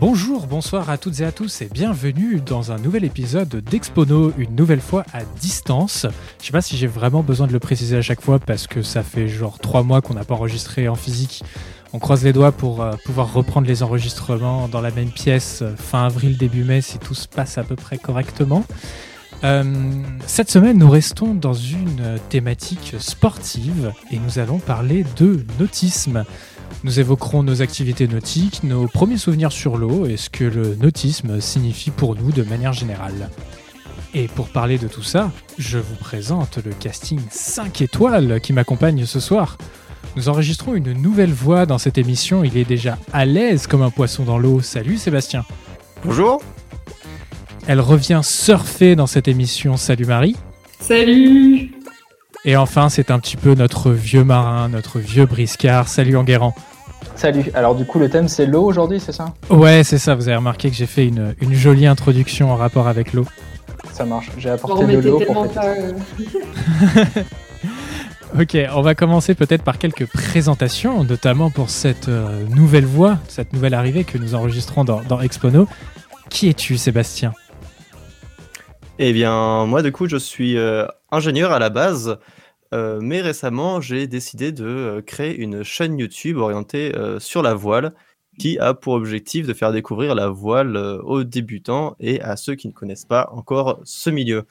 Bonjour, bonsoir à toutes et à tous et bienvenue dans un nouvel épisode d'Expono, une nouvelle fois à distance. Je sais pas si j'ai vraiment besoin de le préciser à chaque fois parce que ça fait genre trois mois qu'on n'a pas enregistré en physique. On croise les doigts pour euh, pouvoir reprendre les enregistrements dans la même pièce euh, fin avril, début mai si tout se passe à peu près correctement. Euh, cette semaine, nous restons dans une thématique sportive et nous allons parler de nautisme. Nous évoquerons nos activités nautiques, nos premiers souvenirs sur l'eau et ce que le nautisme signifie pour nous de manière générale. Et pour parler de tout ça, je vous présente le casting 5 étoiles qui m'accompagne ce soir. Nous enregistrons une nouvelle voix dans cette émission, il est déjà à l'aise comme un poisson dans l'eau. Salut Sébastien. Bonjour. Elle revient surfer dans cette émission. Salut Marie. Salut. Et enfin, c'est un petit peu notre vieux marin, notre vieux briscard. Salut Enguerrand. Salut. Alors du coup, le thème c'est l'eau aujourd'hui, c'est ça? Ouais, c'est ça. Vous avez remarqué que j'ai fait une, une, jolie introduction en rapport avec l'eau. Ça marche. J'ai apporté de l'eau pour. Ok, on va commencer peut-être par quelques présentations, notamment pour cette euh, nouvelle voix, cette nouvelle arrivée que nous enregistrons dans, dans Expono. Qui es-tu, Sébastien? Eh bien, moi, du coup, je suis euh, ingénieur à la base, euh, mais récemment, j'ai décidé de euh, créer une chaîne YouTube orientée euh, sur la voile, qui a pour objectif de faire découvrir la voile aux débutants et à ceux qui ne connaissent pas encore ce milieu.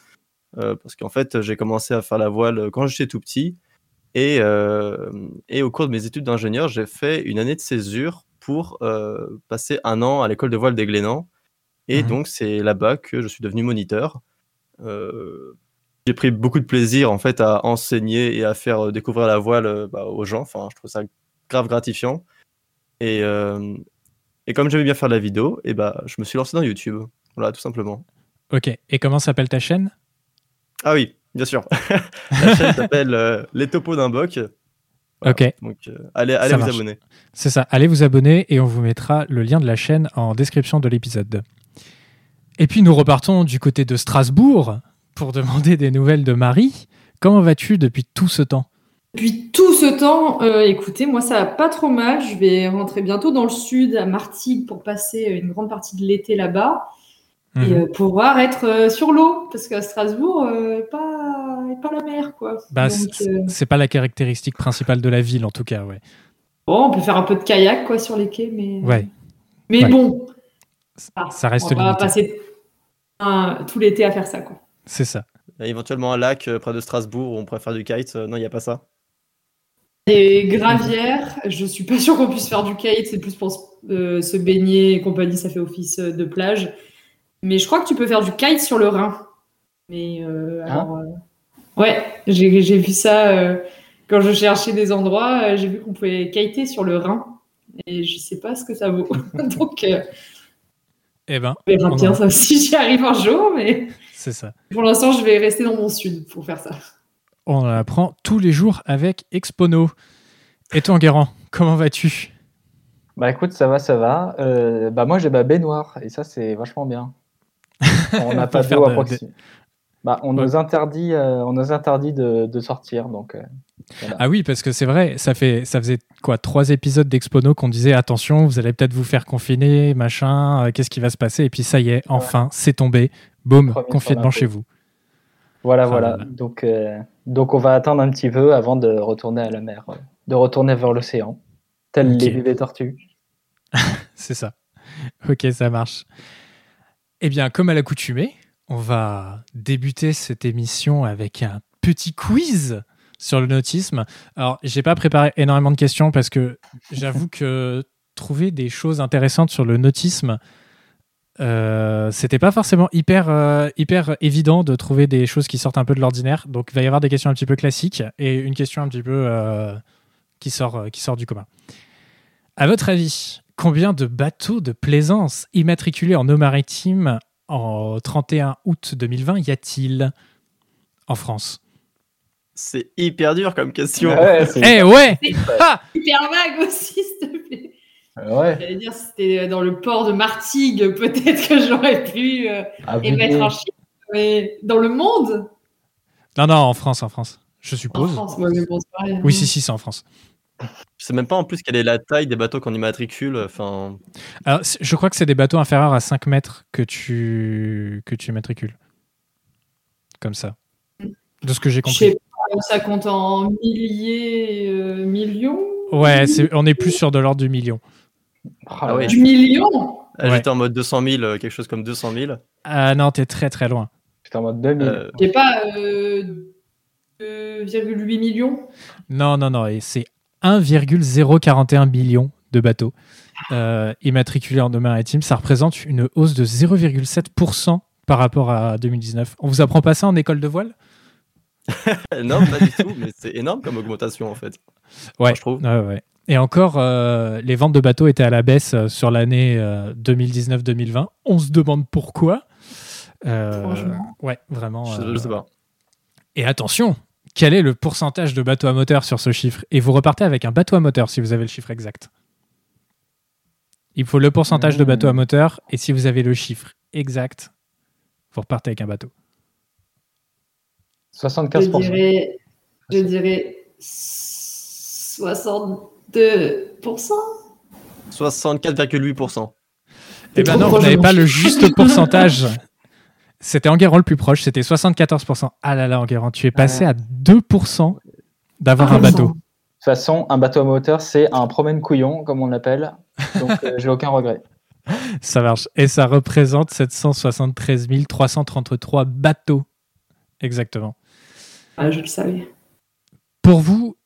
Euh, parce qu'en fait, j'ai commencé à faire la voile quand j'étais tout petit, et, et au cours de mes études d'ingénieur, j'ai fait une année de césure pour passer un an à l'école de voile des Glénans. Et Mhm. donc, c'est là-bas que je suis devenu moniteur. Euh, j'ai pris beaucoup de plaisir en fait à enseigner et à faire euh, découvrir la voile euh, bah, aux gens. Enfin, je trouve ça grave gratifiant. Et, euh, et comme j'aimais bien faire de la vidéo, et bah, je me suis lancé dans YouTube. Voilà, tout simplement. Ok, et comment s'appelle ta chaîne? Ah oui, bien sûr. la chaîne s'appelle euh, Les Topos d'un Boc. Voilà. Ok. Donc, euh, allez, allez Ça vous marche. abonner. C'est ça, allez vous abonner et on vous mettra le lien de la chaîne en description de l'épisode. Et puis nous repartons du côté de Strasbourg pour demander des nouvelles de Marie. Comment vas-tu depuis tout ce temps? Depuis tout ce temps, euh, écoutez, moi ça va pas trop mal. Je vais rentrer bientôt dans le sud, à Martigues, pour passer une grande partie de l'été là-bas et Mhm. euh, pouvoir être euh, sur l'eau, parce qu'à Strasbourg, euh, pas, pas la mer, quoi. Bah, c'est euh, pas la caractéristique principale de la ville en tout cas, ouais. bon, on peut faire un peu de kayak, quoi, sur les quais, mais Ouais, mais Ouais. bon, ça, ça reste on va limité. passer un- tout l'été à faire ça, quoi. C'est ça. Éventuellement un lac euh, près de Strasbourg où on pourrait faire du kite. Euh, non, il n'y a pas ça. Et gravière, je suis pas sûre qu'on puisse faire du kite, c'est plus pour euh, se baigner et compagnie, ça fait office euh, de plage. Mais je crois que tu peux faire du kite sur le Rhin. Mais euh, Hein alors, euh, ouais, j'ai j'ai vu ça euh, quand je cherchais des endroits, euh, j'ai vu qu'on pouvait kiter sur le Rhin. Et je sais pas ce que ça vaut. Donc, euh, Eh ben, on verra bien en- ça si j'y arrive un jour. Mais c'est ça. pour l'instant, je vais rester dans mon sud pour faire ça. On en apprend tous les jours avec Expono. Et toi, Enguerrand, comment vas-tu? Bah écoute, ça va, ça va. Euh, bah moi j'ai ma baignoire et ça c'est vachement bien. On n'a pas d'eau à de- proximité. Bah, on nous interdit, euh, on nous interdit de, de sortir donc. euh, voilà. Ah oui, parce que c'est vrai, ça fait, ça faisait quoi, trois épisodes d'Expono qu'on disait attention, vous allez peut-être vous faire confiner, machin, euh, qu'est-ce qui va se passer? Et puis ça y est, enfin, c'est tombé. Boum, confinement chez vous. Voilà, Ah voilà. là là. Donc, euh, donc on va attendre un petit peu avant de retourner à la mer, euh, de retourner vers l'océan, tel Ok. les bébés tortues. C'est ça. Ok, ça marche. Eh bien, comme à l'accoutumée, on va débuter cette émission avec un petit quiz sur le nautisme. Alors, j'ai pas préparé énormément de questions parce que j'avoue que trouver des choses intéressantes sur le nautisme, euh, c'était pas forcément hyper, euh, hyper évident de trouver des choses qui sortent un peu de l'ordinaire. Donc, il va y avoir des questions un petit peu classiques et une question un petit peu euh, qui, sort, euh, qui sort du commun. À votre avis, combien de bateaux de plaisance immatriculés en eau maritime en 31 août 2020 y a-t-il en France? C'est hyper dur comme question. Ouais, c'est- Eh ouais Ah Hyper vague aussi, s'il te plaît. ouais. J'allais dire, si c'était dans le port de Martigues, peut-être que j'aurais pu euh, émettre Villiers. un chiffre. Mais dans le monde? Non, non, en France, en France. Je En suppose. France, ouais, mais bon, pareil. Oui, si, si, c'est en France. Je sais même pas en plus quelle est la taille des bateaux qu'on immatricule. Enfin, Alors, je crois que c'est des bateaux inférieurs à 5 mètres que tu, que tu matricules. Comme ça. De ce que j'ai compris. Ça compte en milliers, euh, millions Ouais, on est plus sur de l'ordre du million. Ah ouais. Du million ah, Ouais. j'étais en mode 200 000, euh, quelque chose comme 200 000. Ah non, t'es très très loin. J'étais en mode 2000. Euh, J'ai pas euh, 2,8 millions Non, non, non. Et c'est 1,041 million de bateaux euh, immatriculés en domaine maritime. Ça représente une hausse de 0,7% par rapport à 2019. On vous apprend pas ça en école de voile? non, pas du tout, mais c'est énorme comme augmentation en fait. Ouais, je trouve. Ouais, ouais. Et encore, euh, les ventes de bateaux étaient à la baisse euh, sur l'année euh, 2019-2020. On se demande pourquoi. Euh, Franchement. Ouais, vraiment. Je, euh, je sais pas. Et attention, quel est le pourcentage de bateaux à moteur sur ce chiffre? Et vous repartez avec un bateau à moteur si vous avez le chiffre exact. Il faut le pourcentage de bateaux à Mmh. moteur et si vous avez le chiffre exact, vous repartez avec un bateau. 75%. Je dirais, je dirais 62%. 64,8%. Eh ben non, vous n'avez pas le juste pourcentage. C'était Enguerrand le plus proche, c'était 74%. Ah là là, Enguerrand, tu es passé à 2% d'avoir un bateau. De toute façon, un bateau à moteur, c'est un promène couillon, comme on l'appelle. Donc, euh, j'ai aucun regret. Ça marche. Et ça représente 773 333 bateaux. Exactement. Ah, je le savais. Pour vous,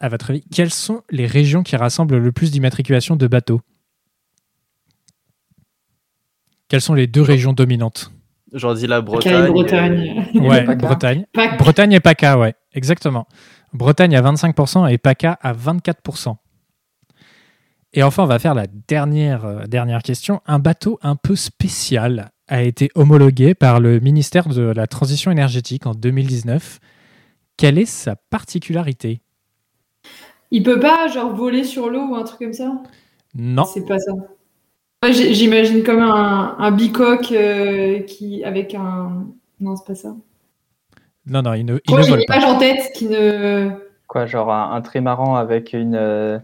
à votre avis, quelles sont les régions qui rassemblent le plus d'immatriculations de bateaux? Quelles sont les deux régions dominantes? J'aurais dit la Bretagne. Bretagne. Bretagne. Ouais, PACA Bretagne. Pas Bretagne et PACA, ouais, exactement. Bretagne à 25% et PACA à 24%. Et enfin, on va faire la dernière, euh, dernière question. Un bateau un peu spécial a été homologué par le ministère de la Transition énergétique en 2019. Quelle est sa particularité? Il peut pas genre voler sur l'eau ou un truc comme ça? Non, C'est pas ça. J'ai- J'imagine comme un, un bicoque euh, qui avec un. Non, c'est pas ça. non, non, il ne, il Moi, ne j'ai une vole pas. image en tête qui ne. Quoi, genre un, un trimaran avec une, euh,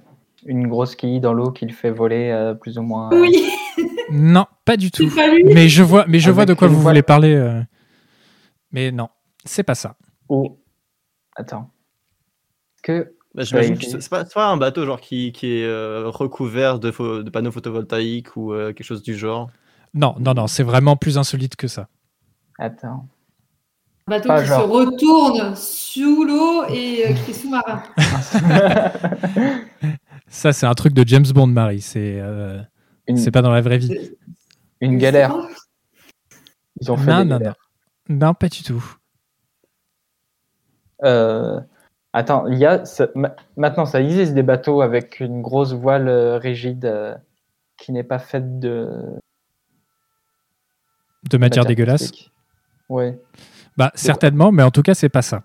une grosse quille dans l'eau qui le fait voler euh, plus ou moins. euh, Oui, Non, pas du c'est tout. pas lui. Mais je vois, mais je vois de quoi une vous voile. voulez parler. euh. Mais non, c'est pas ça. Ou. Attends. Que. Bah, J'imagine que c'est pas, un bateau genre qui, qui est euh, recouvert de, panneaux photovoltaïques ou euh, quelque chose du genre. Non, non, non, c'est vraiment plus insolite que ça. Attends. Un bateau Pas qui genre. se retourne sous l'eau et euh, qui est sous-marin. Ça, c'est un truc de James Bond, Marie. C'est euh, une, c'est pas dans la vraie vie. une galère. Ils ont fait Non, des non, non. Non, pas du tout. Euh, attends, il y a ça- maintenant ça existe des bateaux avec une grosse voile euh, rigide euh, qui n'est pas faite de De matière dégueulasse. Ouais. Bah, certainement, mais en tout cas, c'est pas ça.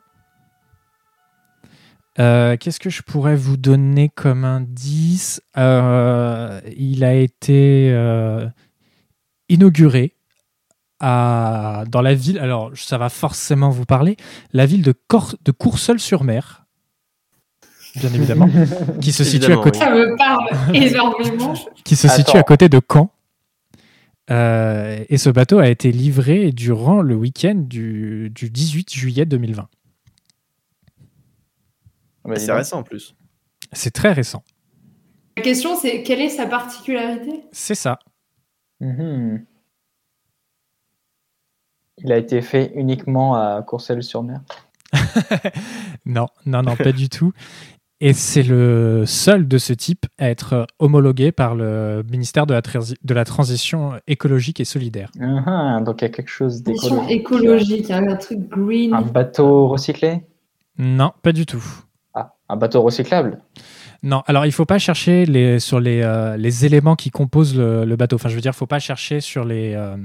Euh, Qu'est-ce que je pourrais vous donner comme indice? Euh, Il a été euh, inauguré à, dans la ville. Alors, ça va forcément vous parler. La ville de, Cor- de Courseul-sur-Mer, bien évidemment, qui se situe à côté, Ça me parle énormément. qui se situe Attends. à côté de Caen. Euh, et ce bateau a été livré durant le week-end du, du 18 juillet 2020. Bah, dis c'est récent en plus. C'est très récent. La question, c'est quelle est sa particularité? C'est ça. Mhm. Il a été fait uniquement à Courcelles-sur-Mer. Non, non, non, pas du tout. Et c'est le seul de ce type à être homologué par le ministère de la, transi- de la Transition écologique et solidaire. Ah, donc il y a quelque chose d'écologique. écologique, hein, un truc green. Un bateau recyclé? Non, pas du tout. Ah, un bateau recyclable? Non, alors il faut pas chercher les, sur les, euh, les éléments qui composent le, le bateau. Enfin, je veux dire, faut pas chercher sur les, euh,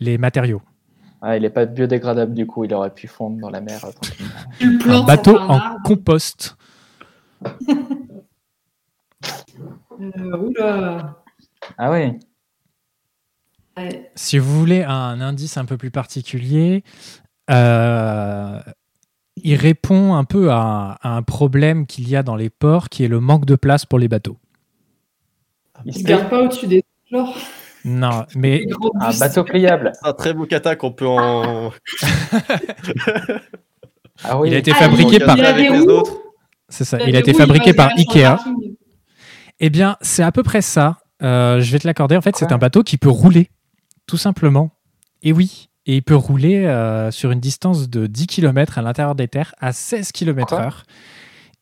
les matériaux. Ah, il n'est pas biodégradable du coup, il aurait pu fondre dans la mer. euh, tranquillement. Tu le Un plantes bateau en arbre. compost. Euh, oula. Ah oui. Ouais. Si vous voulez un indice un peu plus particulier, euh, il répond un peu à, à un problème qu'il y a dans les ports, qui est le manque de place pour les bateaux. Il se garde pas au-dessus des genre. Non, mais Un bateau pliable. Un très beau kata qu'on peut en. Ah oui. il a été Ah, fabriqué par. C'est ça. Il a Il a été fabriqué par Ikea. Eh bien, c'est à peu près ça. Euh, je vais te l'accorder. En fait, c'est un bateau qui peut rouler, tout simplement. Et oui. Et il peut rouler euh, sur une distance de 10 km à l'intérieur des terres à 16 km/h.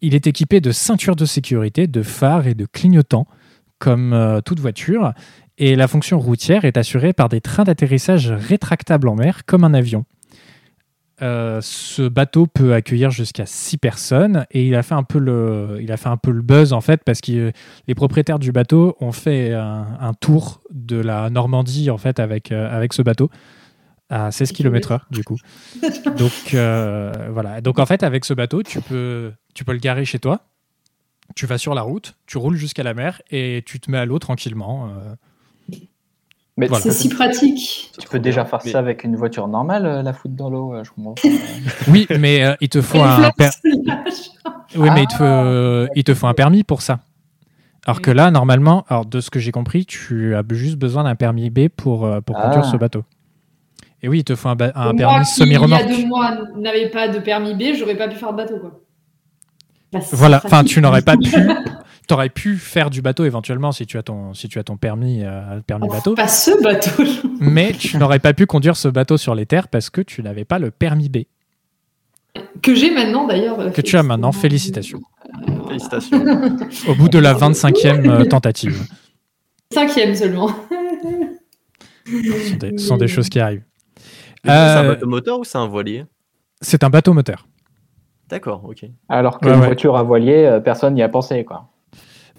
Il est équipé de ceintures de sécurité, de phares et de clignotants, comme euh, toute voiture. Et la fonction routière est assurée par des trains d'atterrissage rétractables en mer, comme un avion. Euh, ce bateau peut accueillir jusqu'à 6 personnes et il a fait un peu le, il a fait un peu le buzz en fait parce que les propriétaires du bateau ont fait un, un tour de la Normandie en fait avec, euh, avec ce bateau à 16 km/h du coup. Donc euh, voilà. Donc en fait avec ce bateau tu peux, tu peux le garer chez toi. Tu vas sur la route, tu roules jusqu'à la mer et tu te mets à l'eau tranquillement. Euh. Mais Voilà. tu C'est si pratique. peux déjà faire Mais- ça avec une voiture normale, euh, la foutre dans l'eau, euh, je comprends. pas. Oui, mais euh, il te faut Et un le per- flashlight. Oui, mais il te, faut, il te faut un permis pour ça. Alors que là, normalement, alors de ce que j'ai compris, tu as juste besoin d'un permis B pour, euh, pour Ah. conduire ce bateau. Et oui, il te faut un, ba- un Moi permis qui, Il y a semi-remorque. deux mois, n'avais pas de permis B, j'aurais pas pu faire de bateau, quoi. Bah, Voilà, enfin, tu n'aurais pas pu. Tu aurais pu faire du bateau éventuellement si tu as ton, si tu as ton permis, euh, permis Oh, bateau, Pas ce bateau. mais tu n'aurais pas pu conduire ce bateau sur les terres parce que tu n'avais pas le permis B. Que j'ai maintenant, d'ailleurs. Que tu as maintenant, félicitations. Félicitations. Au bout de la 25e euh, tentative. Cinquième seulement. Ce sont des, ce sont des choses qui arrivent. C'est un Euh, bateau moteur ou c'est un voilier C'est un bateau moteur. D'accord, ok. Alors que Ouais, voiture à voilier, euh, personne n'y a pensé, quoi.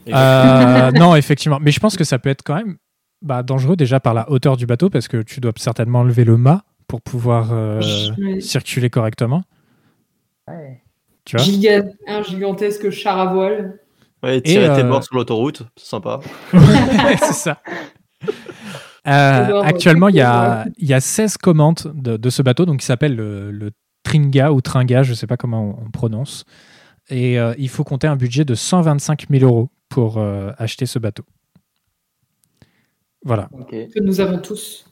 Euh, non, effectivement. Mais je pense que ça peut être quand même bah, dangereux déjà par la hauteur du bateau parce que tu dois certainement lever le mât pour pouvoir euh, circuler correctement. Tu vois? Giga- un gigantesque char à voile. Ouais, tirer Et, tes euh, bords sur l'autoroute, c'est sympa. c'est ça. Euh, actuellement, il y, a, il y a 16 commandes de, de ce bateau, donc il s'appelle le, le Tringa ou Tringa, je ne sais pas comment on, on prononce. Et euh, il faut compter un budget de 125 000 euros pour euh, acheter ce bateau. Voilà. Que nous avons tous.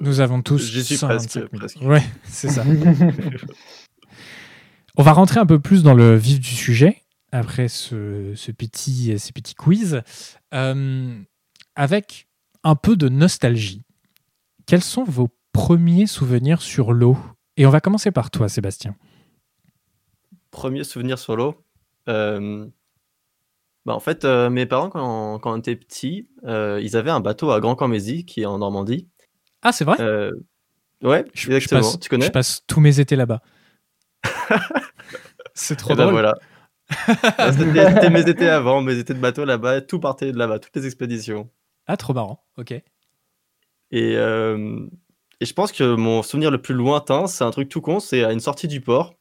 nous avons tous. J'y suis 125 000. presque, presque. Ouais, c'est ça. On va rentrer un peu plus dans le vif du sujet après ce, ce petit, ces petits quiz euh, avec un peu de nostalgie. Quels sont vos premiers souvenirs sur l'eau? Et on va commencer par toi, Sébastien. Premier souvenir sur l'eau. euh, bah, en fait, euh, mes parents, quand, quand on était petits, euh, ils avaient un bateau à Grand Cormézy, qui est en Normandie. Ah, c'est vrai? Euh, ouais, je, je exactement. passe, tu connais? je passe tous mes étés là-bas. c'est trop Eh ben drôle. voilà. Ah, C'était c'était mes étés avant, mes étés de bateau là-bas, tout partait de là-bas, toutes les expéditions. Ah, trop marrant. Ok. Et, euh, et je pense que mon souvenir le plus lointain, c'est un truc tout con, c'est à une sortie du port.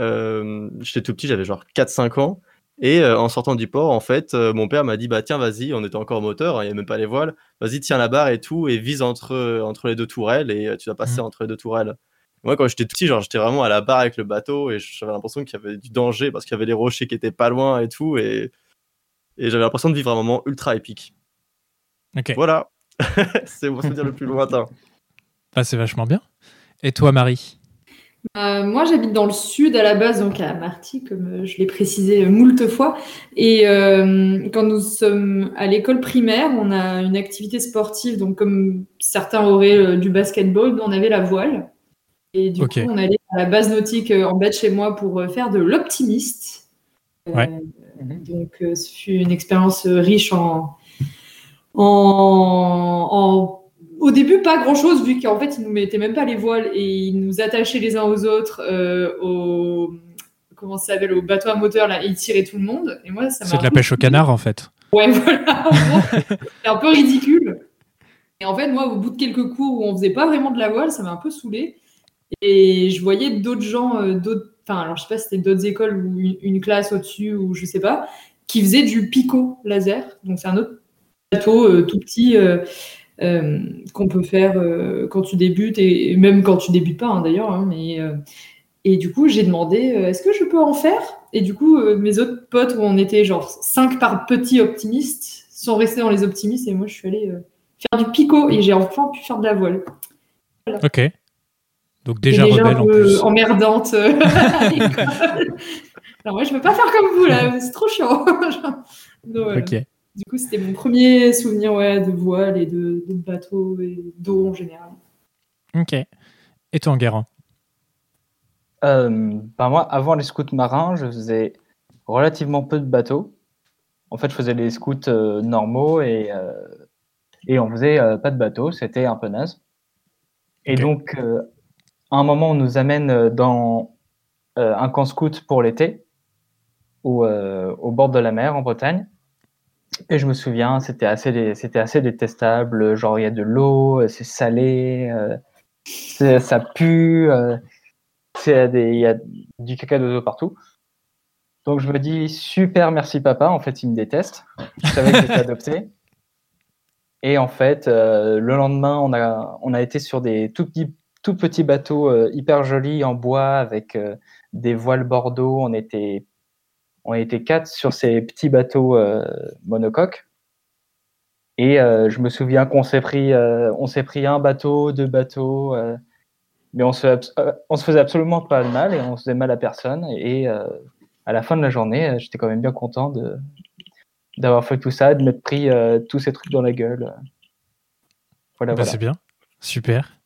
Euh, J'étais tout petit, j'avais genre 4-5 ans. Et euh, en sortant du port, en fait, euh, mon père m'a dit Bah tiens, vas-y, on était encore moteur, hein, il n'y avait même pas les voiles. Vas-y, tiens la barre et tout, et vise entre, entre les deux tourelles, et euh, tu vas passer Mhm. entre les deux tourelles. Moi, quand j'étais tout petit, genre, j'étais vraiment à la barre avec le bateau, et j'avais l'impression qu'il y avait du danger parce qu'il y avait les rochers qui étaient pas loin et tout. Et, et j'avais l'impression de vivre un moment ultra épique. Ok. Voilà, c'est mon souvenir le plus lointain. Ah, c'est vachement bien. Et toi, Marie? Euh, moi, j'habite dans le sud à la base, donc à Marty, comme euh, je l'ai précisé euh, moult fois. Et euh, quand nous sommes à l'école primaire, on a une activité sportive. Donc, comme certains auraient euh, du basketball, on avait la voile. Et du coup, on allait à la base nautique en bas de chez moi pour faire de l'optimiste. Ouais. Donc, ce fut une expérience riche en, en, en au début, pas grand chose, vu qu'en fait, ils nous mettaient même pas les voiles et ils nous attachaient les uns aux autres euh, au. Comment ça s'appelle Au bateau à moteur, là, et ils tiraient tout le monde. Et moi, ça. C'est de la pêche au canard, en fait. Ouais, voilà. C'est un peu ridicule. Et en fait, moi, au bout de quelques cours où on faisait pas vraiment de la voile, ça m'a un peu saoulé. Et je voyais d'autres gens, euh, d'autres. Enfin, alors je sais pas si c'était d'autres écoles ou une, une classe au-dessus ou je sais pas, qui faisaient du picot laser. Donc c'est un autre bateau euh, tout petit euh, euh, qu'on peut faire euh, quand tu débutes et et même quand tu débutes pas hein, d'ailleurs. hein, mais euh, Et du coup, j'ai demandé est-ce que je peux en faire? Et du coup, mes autres potes, où on était genre 5 par petit optimiste, sont restés dans les optimistes et moi, je suis allée faire du picot et j'ai enfin pu faire de la voile. Ok. Donc déjà, J'étais rebelle un en peu plus. emmerdante. Alors, moi, je veux pas faire comme vous là, c'est trop chiant. Donc, voilà. Ok. Du coup, c'était mon premier souvenir ouais, de voile et de, de bateau et d'eau en général. Ok. Et toi, Enguerrand? Euh, ben moi, avant les scouts marins, je faisais relativement peu de bateaux. En fait, je faisais les scouts euh, normaux et, euh, et on faisait euh, pas de bateaux. C'était un peu naze. Et donc, euh, à un moment, on nous amène dans euh, un camp scout pour l'été, au, euh, au bord de la mer en Bretagne. Et je me souviens, c'était assez, c'était assez détestable. Genre, il y a de l'eau, euh, c'est salé, euh, ça pue. euh, il y a du caca d'oiseau partout. Donc je me dis super merci papa. En fait, il me déteste. Je savais que j'étais adopté. Et en fait, euh, le lendemain, on a on a été sur des tout petits tout petits bateaux hyper jolis en bois avec des voiles bordeaux. On était on était quatre sur ces petits bateaux euh, monocoques. Et euh, je me souviens qu'on s'est pris euh, on s'est pris un bateau, deux bateaux. mais on se, on se faisait absolument pas de mal et on se faisait mal à personne. Et à la fin de la journée, j'étais quand même bien content de d'avoir fait tout ça, de m'être pris euh, tous ces trucs dans la gueule. Voilà, Bah, voilà. C'est bien. Super.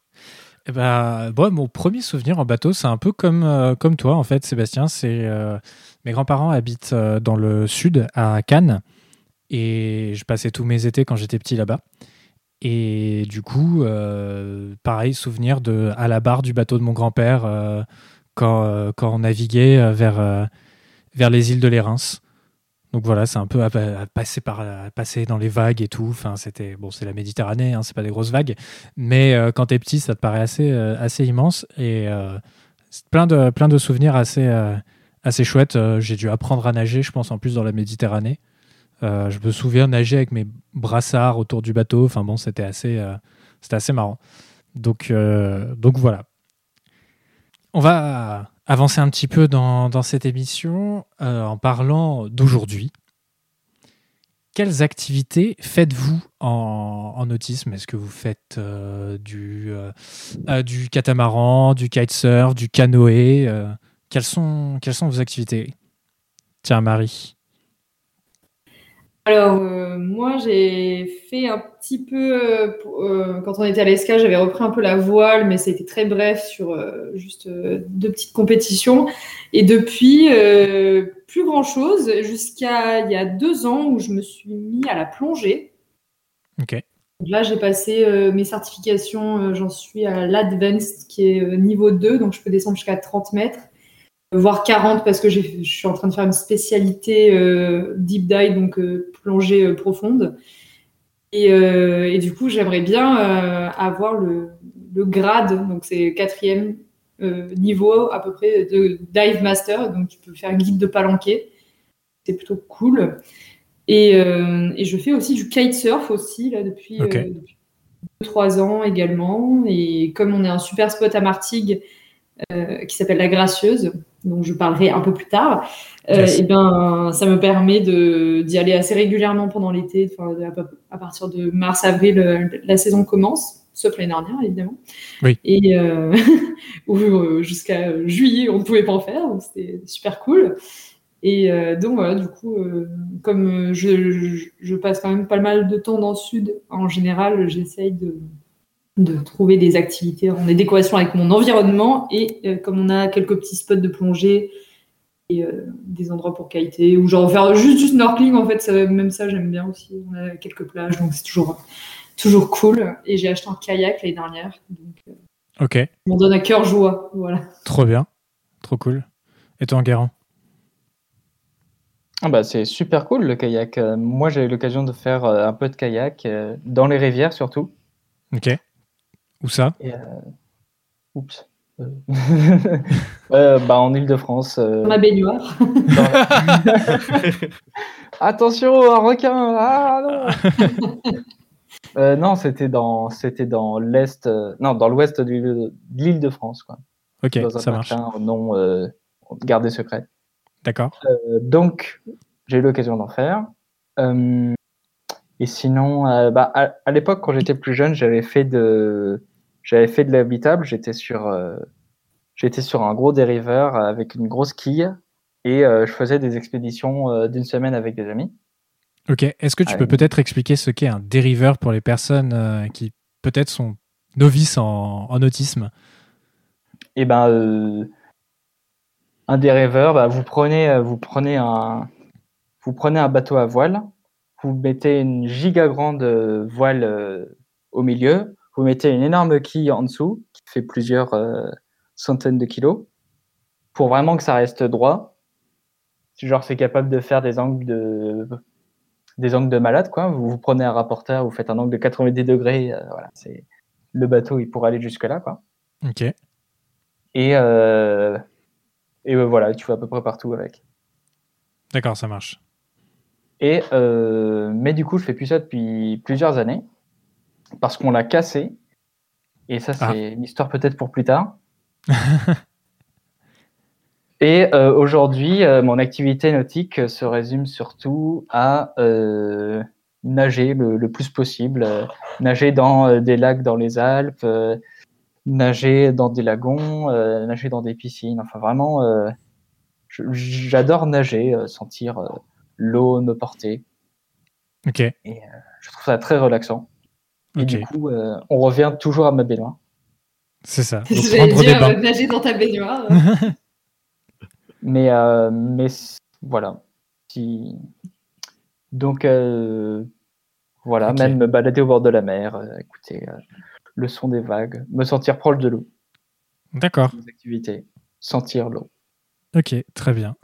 Eh ben, bon, mon premier souvenir en bateau, c'est un peu comme, euh, comme toi, en fait, Sébastien. C'est euh, Mes grands-parents habitent euh, dans le sud, à Cannes. Et je passais tous mes étés quand j'étais petit là-bas. Et du coup, euh, pareil, souvenir de à la barre du bateau de mon grand-père euh, quand, quand on naviguait vers, vers les îles de l'Érins. Donc voilà, c'est un peu à, passer, par, passer dans les vagues et tout. Enfin, c'était bon, c'est la Méditerranée, hein, c'est pas des grosses vagues, mais quand t'es petit, ça te paraît assez, assez immense et plein de, plein de souvenirs assez, assez chouettes. Euh, J'ai dû apprendre à nager, je pense, en plus dans la Méditerranée. Euh, je me souviens nager avec mes brassards autour du bateau. Enfin bon, c'était assez, euh, c'était assez marrant. Donc, voilà. On va avancer un petit peu dans, cette émission en parlant d'aujourd'hui. Quelles activités faites-vous en, autisme? Est-ce que vous faites du, du catamaran, du kitesurf, du canoë quelles, sont, quelles sont vos activités Tiens, Marie? Alors, euh, moi, j'ai fait un petit peu, euh, euh, quand on était à l'ESCA, j'avais repris un peu la voile, mais été très bref sur euh, juste deux petites compétitions. Et depuis, plus grand-chose, jusqu'à il y a deux ans où je me suis mis à la plongée. Ok. Donc là, j'ai passé mes certifications, j'en suis à l'Advanced qui est niveau 2, donc je peux descendre jusqu'à 30 mètres, voire 40 parce que je suis en train de faire une spécialité euh, deep dive, donc euh, plongée euh, profonde. Et, et du coup, j'aimerais bien avoir le, le grade, donc c'est quatrième niveau à peu près de dive master, donc tu peux faire guide de palanquet. C'est plutôt cool. Et, et je fais aussi du kitesurf aussi, là, depuis, Ok. euh, depuis 2-3 ans également. Et comme on est un super spot à Martigues euh, qui s'appelle La Gracieuse, dont je parlerai un peu plus tard, euh, Yes. et ben, ça me permet d'y aller assez régulièrement pendant l'été. Enfin, à, partir de mars-avril, euh, la saison commence, sauf l'année dernière, évidemment. Oui. Et euh, euh, jusqu'à juillet, on ne pouvait pas en faire, donc c'était super cool. Et euh, donc voilà, du coup, euh, comme euh, je, je- je passe quand même pas mal de temps dans le sud, en général, j'essaye de, de trouver des activités en adéquation avec mon environnement. Et euh, comme on a quelques petits spots de plongée et euh, des endroits pour kiter, ou genre faire juste du snorkeling, en fait, ça- même ça, j'aime bien aussi. On a quelques plages, donc c'est toujours, toujours cool. Et j'ai acheté un kayak l'année dernière, donc euh, Ok. m'en donne à cœur joie. Voilà. Trop bien. Trop cool. Et toi, Enguerrand? Ah bah, c'est super cool le kayak. Euh, moi, j'ai eu l'occasion de faire euh, un peu de kayak euh, dans les rivières surtout. Ok. Où ça? Et, euh, Oups. Euh, euh, bah, en Ile-de-France. euh, Ma baignoire. dans- Attention, un requin Ah non Euh, Non, c'était dans, c'était dans l'est, euh, non, dans l'ouest de l'Île-de-France, quoi. Ok, dans un ça marche. non euh, gardé secret. D'accord. Euh, donc, j'ai eu l'occasion d'en faire. Euh, et sinon, euh, bah, à, à l'époque, quand j'étais plus jeune, j'avais fait de, j'avais fait de l'habitable. J'étais sur, euh, j'étais sur un gros dériveur avec une grosse quille et euh, je faisais des expéditions euh, d'une semaine avec des amis. Ok. Est-ce que tu peux peut-être expliquer ce qu'est un dériveur pour les personnes qui peut-être sont novices en, en autisme? Et ben, un dériveur, bah, vous prenez, vous prenez un, vous prenez un bateau à voile, vous mettez une giga grande voile au milieu, vous mettez une énorme quille en dessous qui fait plusieurs euh, centaines de kilos pour vraiment que ça reste droit. Genre, c'est capable de faire des angles de, des angles de malade, quoi. Vous, vous prenez un rapporteur, vous faites un angle de 90 degrés, euh, voilà, c'est, le bateau, il pourrait aller jusque là, quoi. Ok. Et, euh, et voilà, tu vas à peu près partout avec. D'accord, ça marche. Et, euh, mais du coup, je fais plus ça depuis plusieurs années parce qu'on l'a cassé. Et ça, c'est Ah. une histoire peut-être pour plus tard. et euh, aujourd'hui, euh, mon activité nautique se résume surtout à euh, nager le, le plus possible, nager dans des lacs dans les Alpes, nager dans des lagons, nager dans des piscines. Enfin, vraiment, j'adore nager, sentir l'eau me porter. Ok. Je trouve ça très relaxant. Et du coup, euh, on revient toujours à ma baignoire. C'est ça. Donc, J'allais prendre des dire, euh, nager dans ta baignoire. Mais, euh, mais voilà. Si... Donc, euh, voilà, même me balader au bord de la mer, euh, écouter euh, le son des vagues, me sentir proche de l'eau, D'accord. activités, sentir l'eau. Ok, très bien.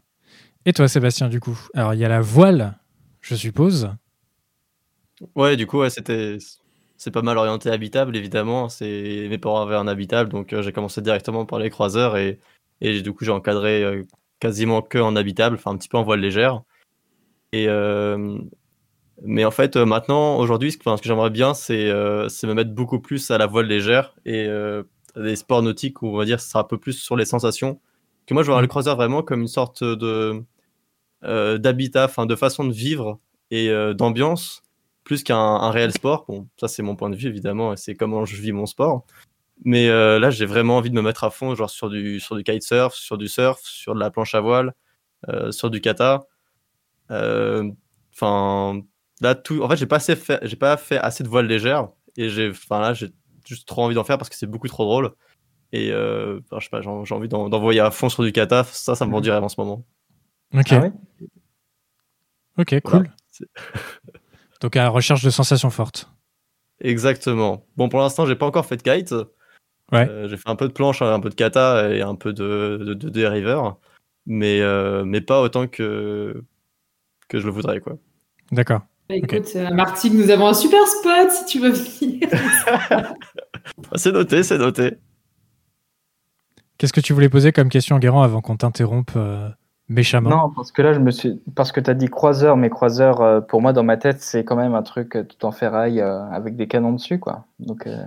Et toi, Sébastien, du coup? Alors, il y a la voile, je suppose? Ouais, du coup, ouais, c'était c'est pas mal orienté habitable, évidemment. C'est mes parents avaient un habitable, donc euh, j'ai commencé directement par les croiseurs et, et du coup j'ai encadré euh, quasiment que en habitable, enfin un petit peu en voile légère. Et euh, mais en fait, maintenant, aujourd'hui, ce que, j'aimerais bien, c'est euh, c'est me mettre beaucoup plus à la voile légère et euh, des sports nautiques où on va dire ce sera un peu plus sur les sensations. Que moi, je vois le croiseur vraiment comme une sorte de euh, d'habitat, enfin de façon de vivre et d'ambiance plus qu'un un réel sport. Bon, ça c'est mon point de vue évidemment, et c'est comment je vis mon sport. Mais euh, là, j'ai vraiment envie de me mettre à fond, genre sur du sur du kitesurf, sur du surf, sur de la planche à voile, euh, sur du kata. Euh, Enfin, là tout. En fait, j'ai pas assez fait, j'ai pas fait assez de voile légère, et j'ai, enfin là, j'ai juste trop envie d'en faire parce que c'est beaucoup trop drôle. Et euh, enfin, je sais pas, j'ai j'ai envie d'en- d'envoyer à fond sur du kata. Ça, ça me vend du rêve en ce moment. Ok, Ah ouais? Ok, Voilà. cool. Donc, à la recherche de sensations fortes. Exactement. Bon, pour l'instant, j'ai pas encore fait de kite. Ouais. Euh, j'ai fait un peu de planche, un peu de kata et un peu de, de, de dériveur, mais, euh, mais pas autant que, que je le voudrais, quoi. D'accord. Bah, Écoute, euh, Martine, nous avons un super spot si tu veux venir. Ah, C'est noté, c'est noté. Qu'est-ce que tu voulais poser comme question, Guérand, avant qu'on t'interrompe euh, méchamment Non, parce que là, je me suis. Parce que tu as dit croiseur, mais croiseur, euh, pour moi, dans ma tête, c'est quand même un truc euh, tout en ferraille euh, avec des canons dessus, quoi. Donc, euh,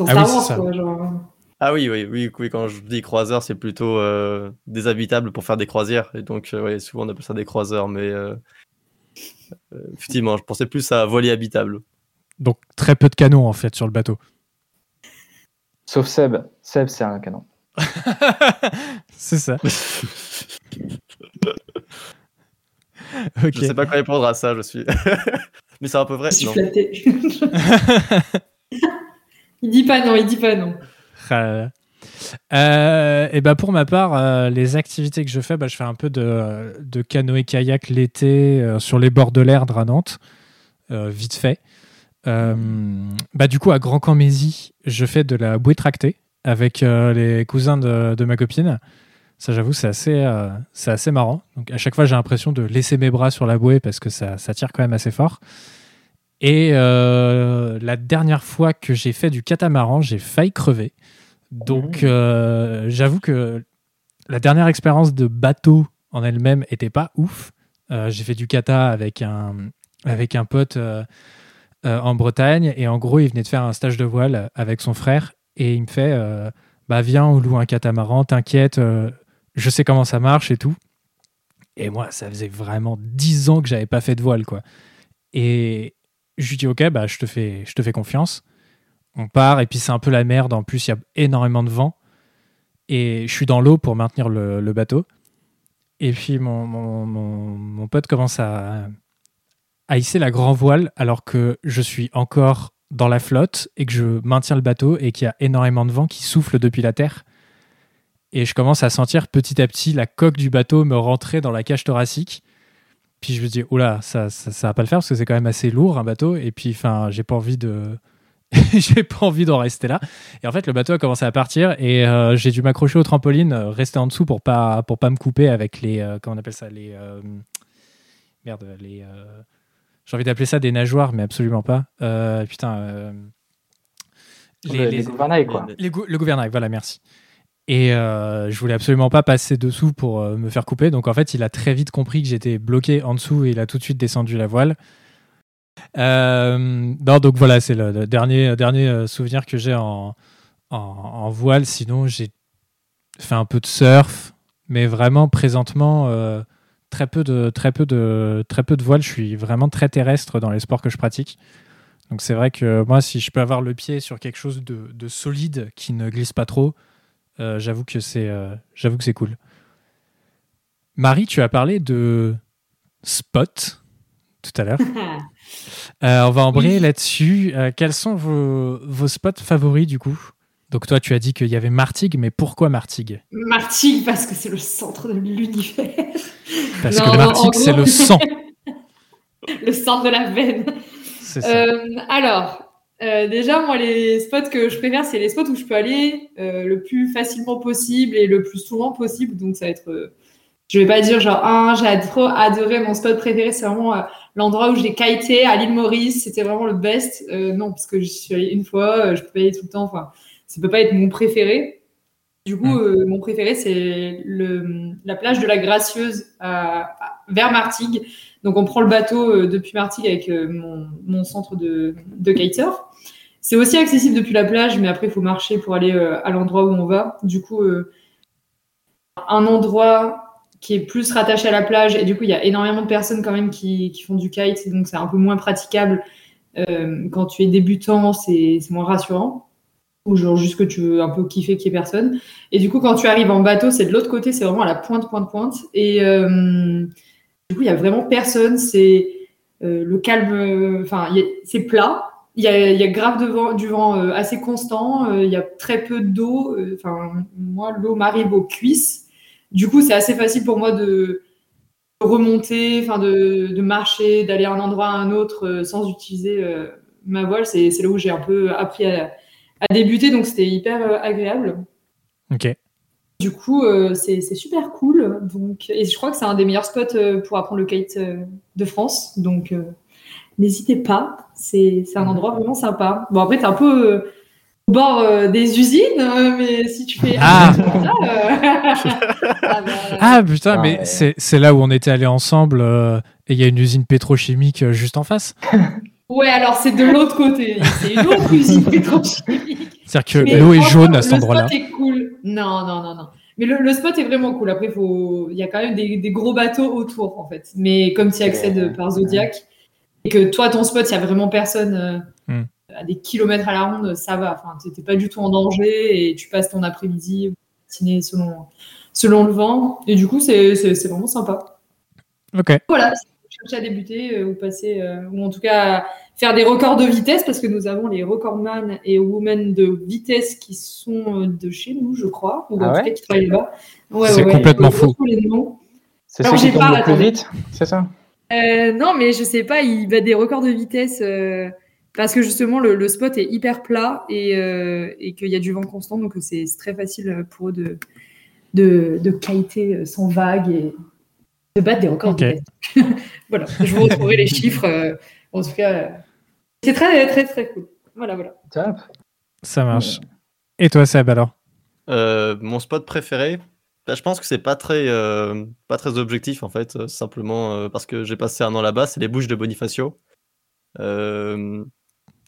Ah Star oui, c'est Wars, ça. quoi, genre. Ah oui, oui, oui, oui, quand je dis croiseur, c'est plutôt euh, des habitables pour faire des croisières. Et donc, euh, ouais, souvent on appelle ça des croiseurs, mais effectivement, je pensais plus à voilier habitable. Donc, très peu de canons, en fait, sur le bateau. sauf Seb. Seb, c'est un canon. c'est ça. Ok. Je sais pas quoi répondre à ça, je suis. mais c'est un peu vrai. Je suis non. flattée. il dit pas non, il dit pas non. Ah. Euh, et ben pour ma part, euh, les activités que je fais, bah, je fais un peu de, de canoë-kayak l'été euh, sur les bords de l'Erdre à Nantes, euh, vite fait. Euh, bah, du coup, à Grand Camp-Mézy, je fais de la bouée tractée avec euh, les cousins de, de ma copine. Ça, j'avoue, c'est assez, euh, c'est assez marrant. Donc, à chaque fois, j'ai l'impression de laisser mes bras sur la bouée parce que ça, ça tire quand même assez fort. Et euh, la dernière fois que j'ai fait du catamaran, j'ai failli crever. Donc, euh, j'avoue que la dernière expérience de bateau en elle-même était pas ouf. J'ai fait du kata avec un, avec un pote euh, en Bretagne et en gros, il venait de faire un stage de voile avec son frère et il me fait euh, bah viens, on loue un catamaran, t'inquiète, euh, je sais comment ça marche et tout. Et moi, ça faisait vraiment 10 ans que j'avais pas fait de voile, quoi. Et je lui dis, ok, bah je te fais, je te fais confiance. On part, et puis c'est un peu la merde. En plus, il y a énormément de vent. Et je suis dans l'eau pour maintenir le, bateau. Et puis mon pote commence à, à hisser la grand voile alors que je suis encore dans la flotte et que je maintiens le bateau et qu'il y a énormément de vent qui souffle depuis la terre. Et je commence à sentir petit à petit la coque du bateau me rentrer dans la cage thoracique. Puis je me dis, oula, ça, ça, va pas le faire parce que c'est quand même assez lourd un bateau. Et puis, enfin, j'ai pas envie de. j'ai pas envie d'en rester là. Et en fait, le bateau a commencé à partir et euh, j'ai dû m'accrocher au trampoline, euh, rester en dessous pour pas, pour pas me couper avec les. euh, comment on appelle ça Les. merde, les. J'ai envie d'appeler ça des nageoires, mais absolument pas. Euh, putain. euh, Les, les gouvernails, quoi. les le gouvernail, voilà, merci. Et euh, je voulais absolument pas passer dessous pour euh, me faire couper. Donc en fait, il a très vite compris que j'étais bloqué en dessous et il a tout de suite descendu la voile. Non, donc voilà, c'est le, le dernier, dernier souvenir que j'ai en, en, en voile. Sinon, j'ai fait un peu de surf, mais vraiment présentement, très, peu de, très, peu de, très peu de voile. Je suis vraiment très terrestre dans les sports que je pratique. Donc c'est vrai que moi, si je peux avoir le pied sur quelque chose de, de solide qui ne glisse pas trop, euh, j'avoue que c'est euh, j'avoue que c'est cool. Marie, tu as parlé de spot tout à l'heure. Euh, on va embrayer Oui. là-dessus. Quels sont vos, vos spots favoris du coup? Donc toi, tu as dit qu'il y avait Martigues, mais pourquoi Martigues? Martigues, parce que c'est le centre de l'univers. Parce Non, que Martigues, c'est le sang. le centre de la veine. Ça. Euh, alors, euh, déjà, moi, les spots que je préfère, c'est les spots où je peux aller euh, le plus facilement possible et le plus souvent possible. Donc, ça va être. je vais pas dire genre, ah, j'ai trop adoré mon spot préféré. C'est vraiment l'endroit où j'ai kité à l'île Maurice. C'était vraiment le best. Non, parce que je suis allée une fois, je peux y aller tout le temps. Enfin, ça peut pas être mon préféré. Du coup, Mm. euh, mon préféré, c'est le, la plage de la Gracieuse à- à- vers Martigues. Donc, on prend le bateau euh, depuis Martigues avec euh, mon, mon centre de, de kitesurf. C'est aussi accessible depuis la plage, mais après, il faut marcher pour aller euh, à l'endroit où on va. Du coup, euh, un endroit qui est plus rattaché à la plage, et du coup, il y a énormément de personnes quand même qui, qui font du kite, donc c'est un peu moins praticable. Euh, quand tu es débutant, c'est c'est moins rassurant. Ou genre juste que tu veux un peu kiffer qu'il n'y ait personne. Et du coup, quand tu arrives en bateau, c'est de l'autre côté, c'est vraiment à la pointe, pointe, pointe. Et euh, du coup, il y a vraiment personne. C'est euh, le calme. euh, Enfin, c'est plat. Il y a, y a grave de du vent assez constant. il y a très peu d'eau. Enfin, moi, l'eau m'arrive aux cuisses. Du coup, c'est assez facile pour moi de remonter, enfin de, de marcher, d'aller d'un endroit à un autre sans utiliser ma voile. C'est là où j'ai un peu appris à, à débuter, donc c'était hyper euh, agréable. Ok. Du coup, euh, c'est c'est super cool. Donc, et je crois que c'est un des meilleurs spots euh, pour apprendre le kite euh, de France. Donc, euh, n'hésitez pas. C'est c'est un endroit vraiment sympa. Bon, après, t'es un peu euh, au bord euh, des usines, euh, mais si tu fais. Ah. Ah, ah, bah, Ah putain, mais c'est c'est là où on était allés ensemble euh, et il y a une usine pétrochimique juste en face. Ouais, alors c'est de l'autre côté. C'est une autre usine pétrochimique. C'est-à-dire que l'eau est jaune à cet endroit-là. Le spot est cool. Non, non, non, non. Mais le, le spot est vraiment cool. Après, faut... il y a quand même des, des gros bateaux autour, en fait. Mais comme tu y accèdes par Zodiac, et que toi, ton spot, il y a vraiment personne euh, Hmm. à des kilomètres à la ronde, ça va. Enfin, tu n'es pas du tout en danger et tu passes ton après-midi ou matinée selon, selon le vent. Et du coup, c'est vraiment sympa. Ok. Voilà, à débuter euh, ou passer, euh, ou en tout cas faire des records de vitesse, parce que nous avons les recordman et women de vitesse qui sont euh, de chez nous, je crois, ou Ah en ouais tout cas qui travaillent là-bas. Ouais, C'est ouais, complètement fou. C'est Alors, ceux qui j'ai tombent pas- le plus attendez. vite, c'est ça? Euh, non, mais je sais pas, il bat des records de vitesse euh, parce que justement le, le spot est hyper plat et, euh, et qu'il y a du vent constant, donc c'est c'est très facile pour eux de, de, de kiter sans vague et de battre des records de voilà, je vous retrouverai les chiffres. euh, en tout cas, euh, c'est très, très, très cool. Voilà, voilà. Top. Ça marche. Et toi, Seb, alors? Euh, mon spot préféré, bah, je pense que c'est pas très, euh, pas très objectif en fait, euh, simplement euh, parce que j'ai passé un an là-bas, c'est les Bouches de Bonifacio. Euh,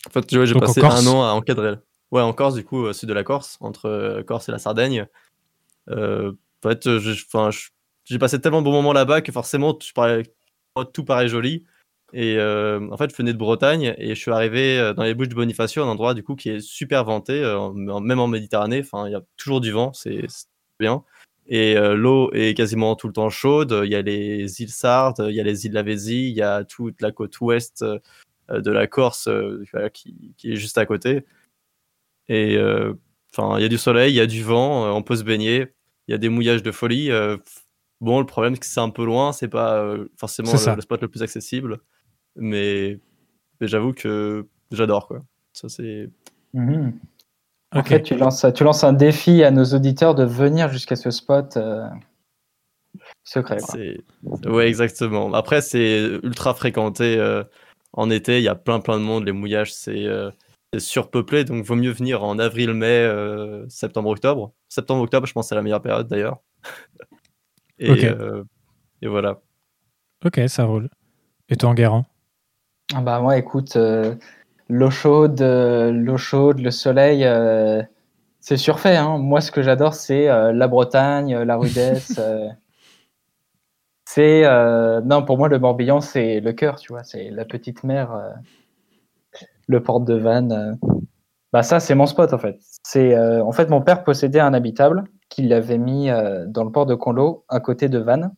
en fait, j'ai Donc passé Corse un an à encadrer. Ouais, en Corse, du coup, sud de la Corse, entre Corse et la Sardaigne. en fait, j'ai passé tellement de bons moments là-bas que forcément, tout paraît joli. Et en fait, je venais de Bretagne et je suis arrivé dans les Bouches de Bonifacio, un endroit du coup qui est super vanté, même en Méditerranée. Enfin, il y a toujours du vent, c'est bien. Et l'eau est quasiment tout le temps chaude. Il y a les îles Sardes, il y a les îles Lavésie, il y a toute la côte ouest de la Corse qui, qui, est juste à côté. Et enfin, il y a du soleil, il y a du vent, on peut se baigner. Il y a des mouillages de folie. Bon, le problème, c'est que c'est un peu loin, c'est pas forcément le, spot le plus accessible. Mais, j'avoue que j'adore, quoi. Ça, c'est. Mhm. En fait, tu lances, tu lances un défi à nos auditeurs de venir jusqu'à ce spot euh, secret. Quoi. Ouais, exactement. Après, c'est ultra fréquenté euh, en été. Il y a plein, plein de monde. Les mouillages, c'est euh, surpeuplé. Donc, vaut mieux venir en avril, mai, septembre, octobre. Septembre, octobre, je pense que c'est la meilleure période d'ailleurs. et, et, voilà. Ok, ça roule. Et toi, en Guérant ah bah moi, écoute, euh, l'eau chaude, euh, l'eau chaude, le soleil, euh, c'est surfait. Hein. Moi, ce que j'adore, c'est la Bretagne, la rudesse. c'est non, pour moi, le Morbihan, c'est le cœur, tu vois. C'est la petite mer, le port de Vannes. Bah ça, c'est mon spot en fait. C'est en fait mon père possédait un habitable qu'il avait mis dans le port de Conlo, à côté de Vannes.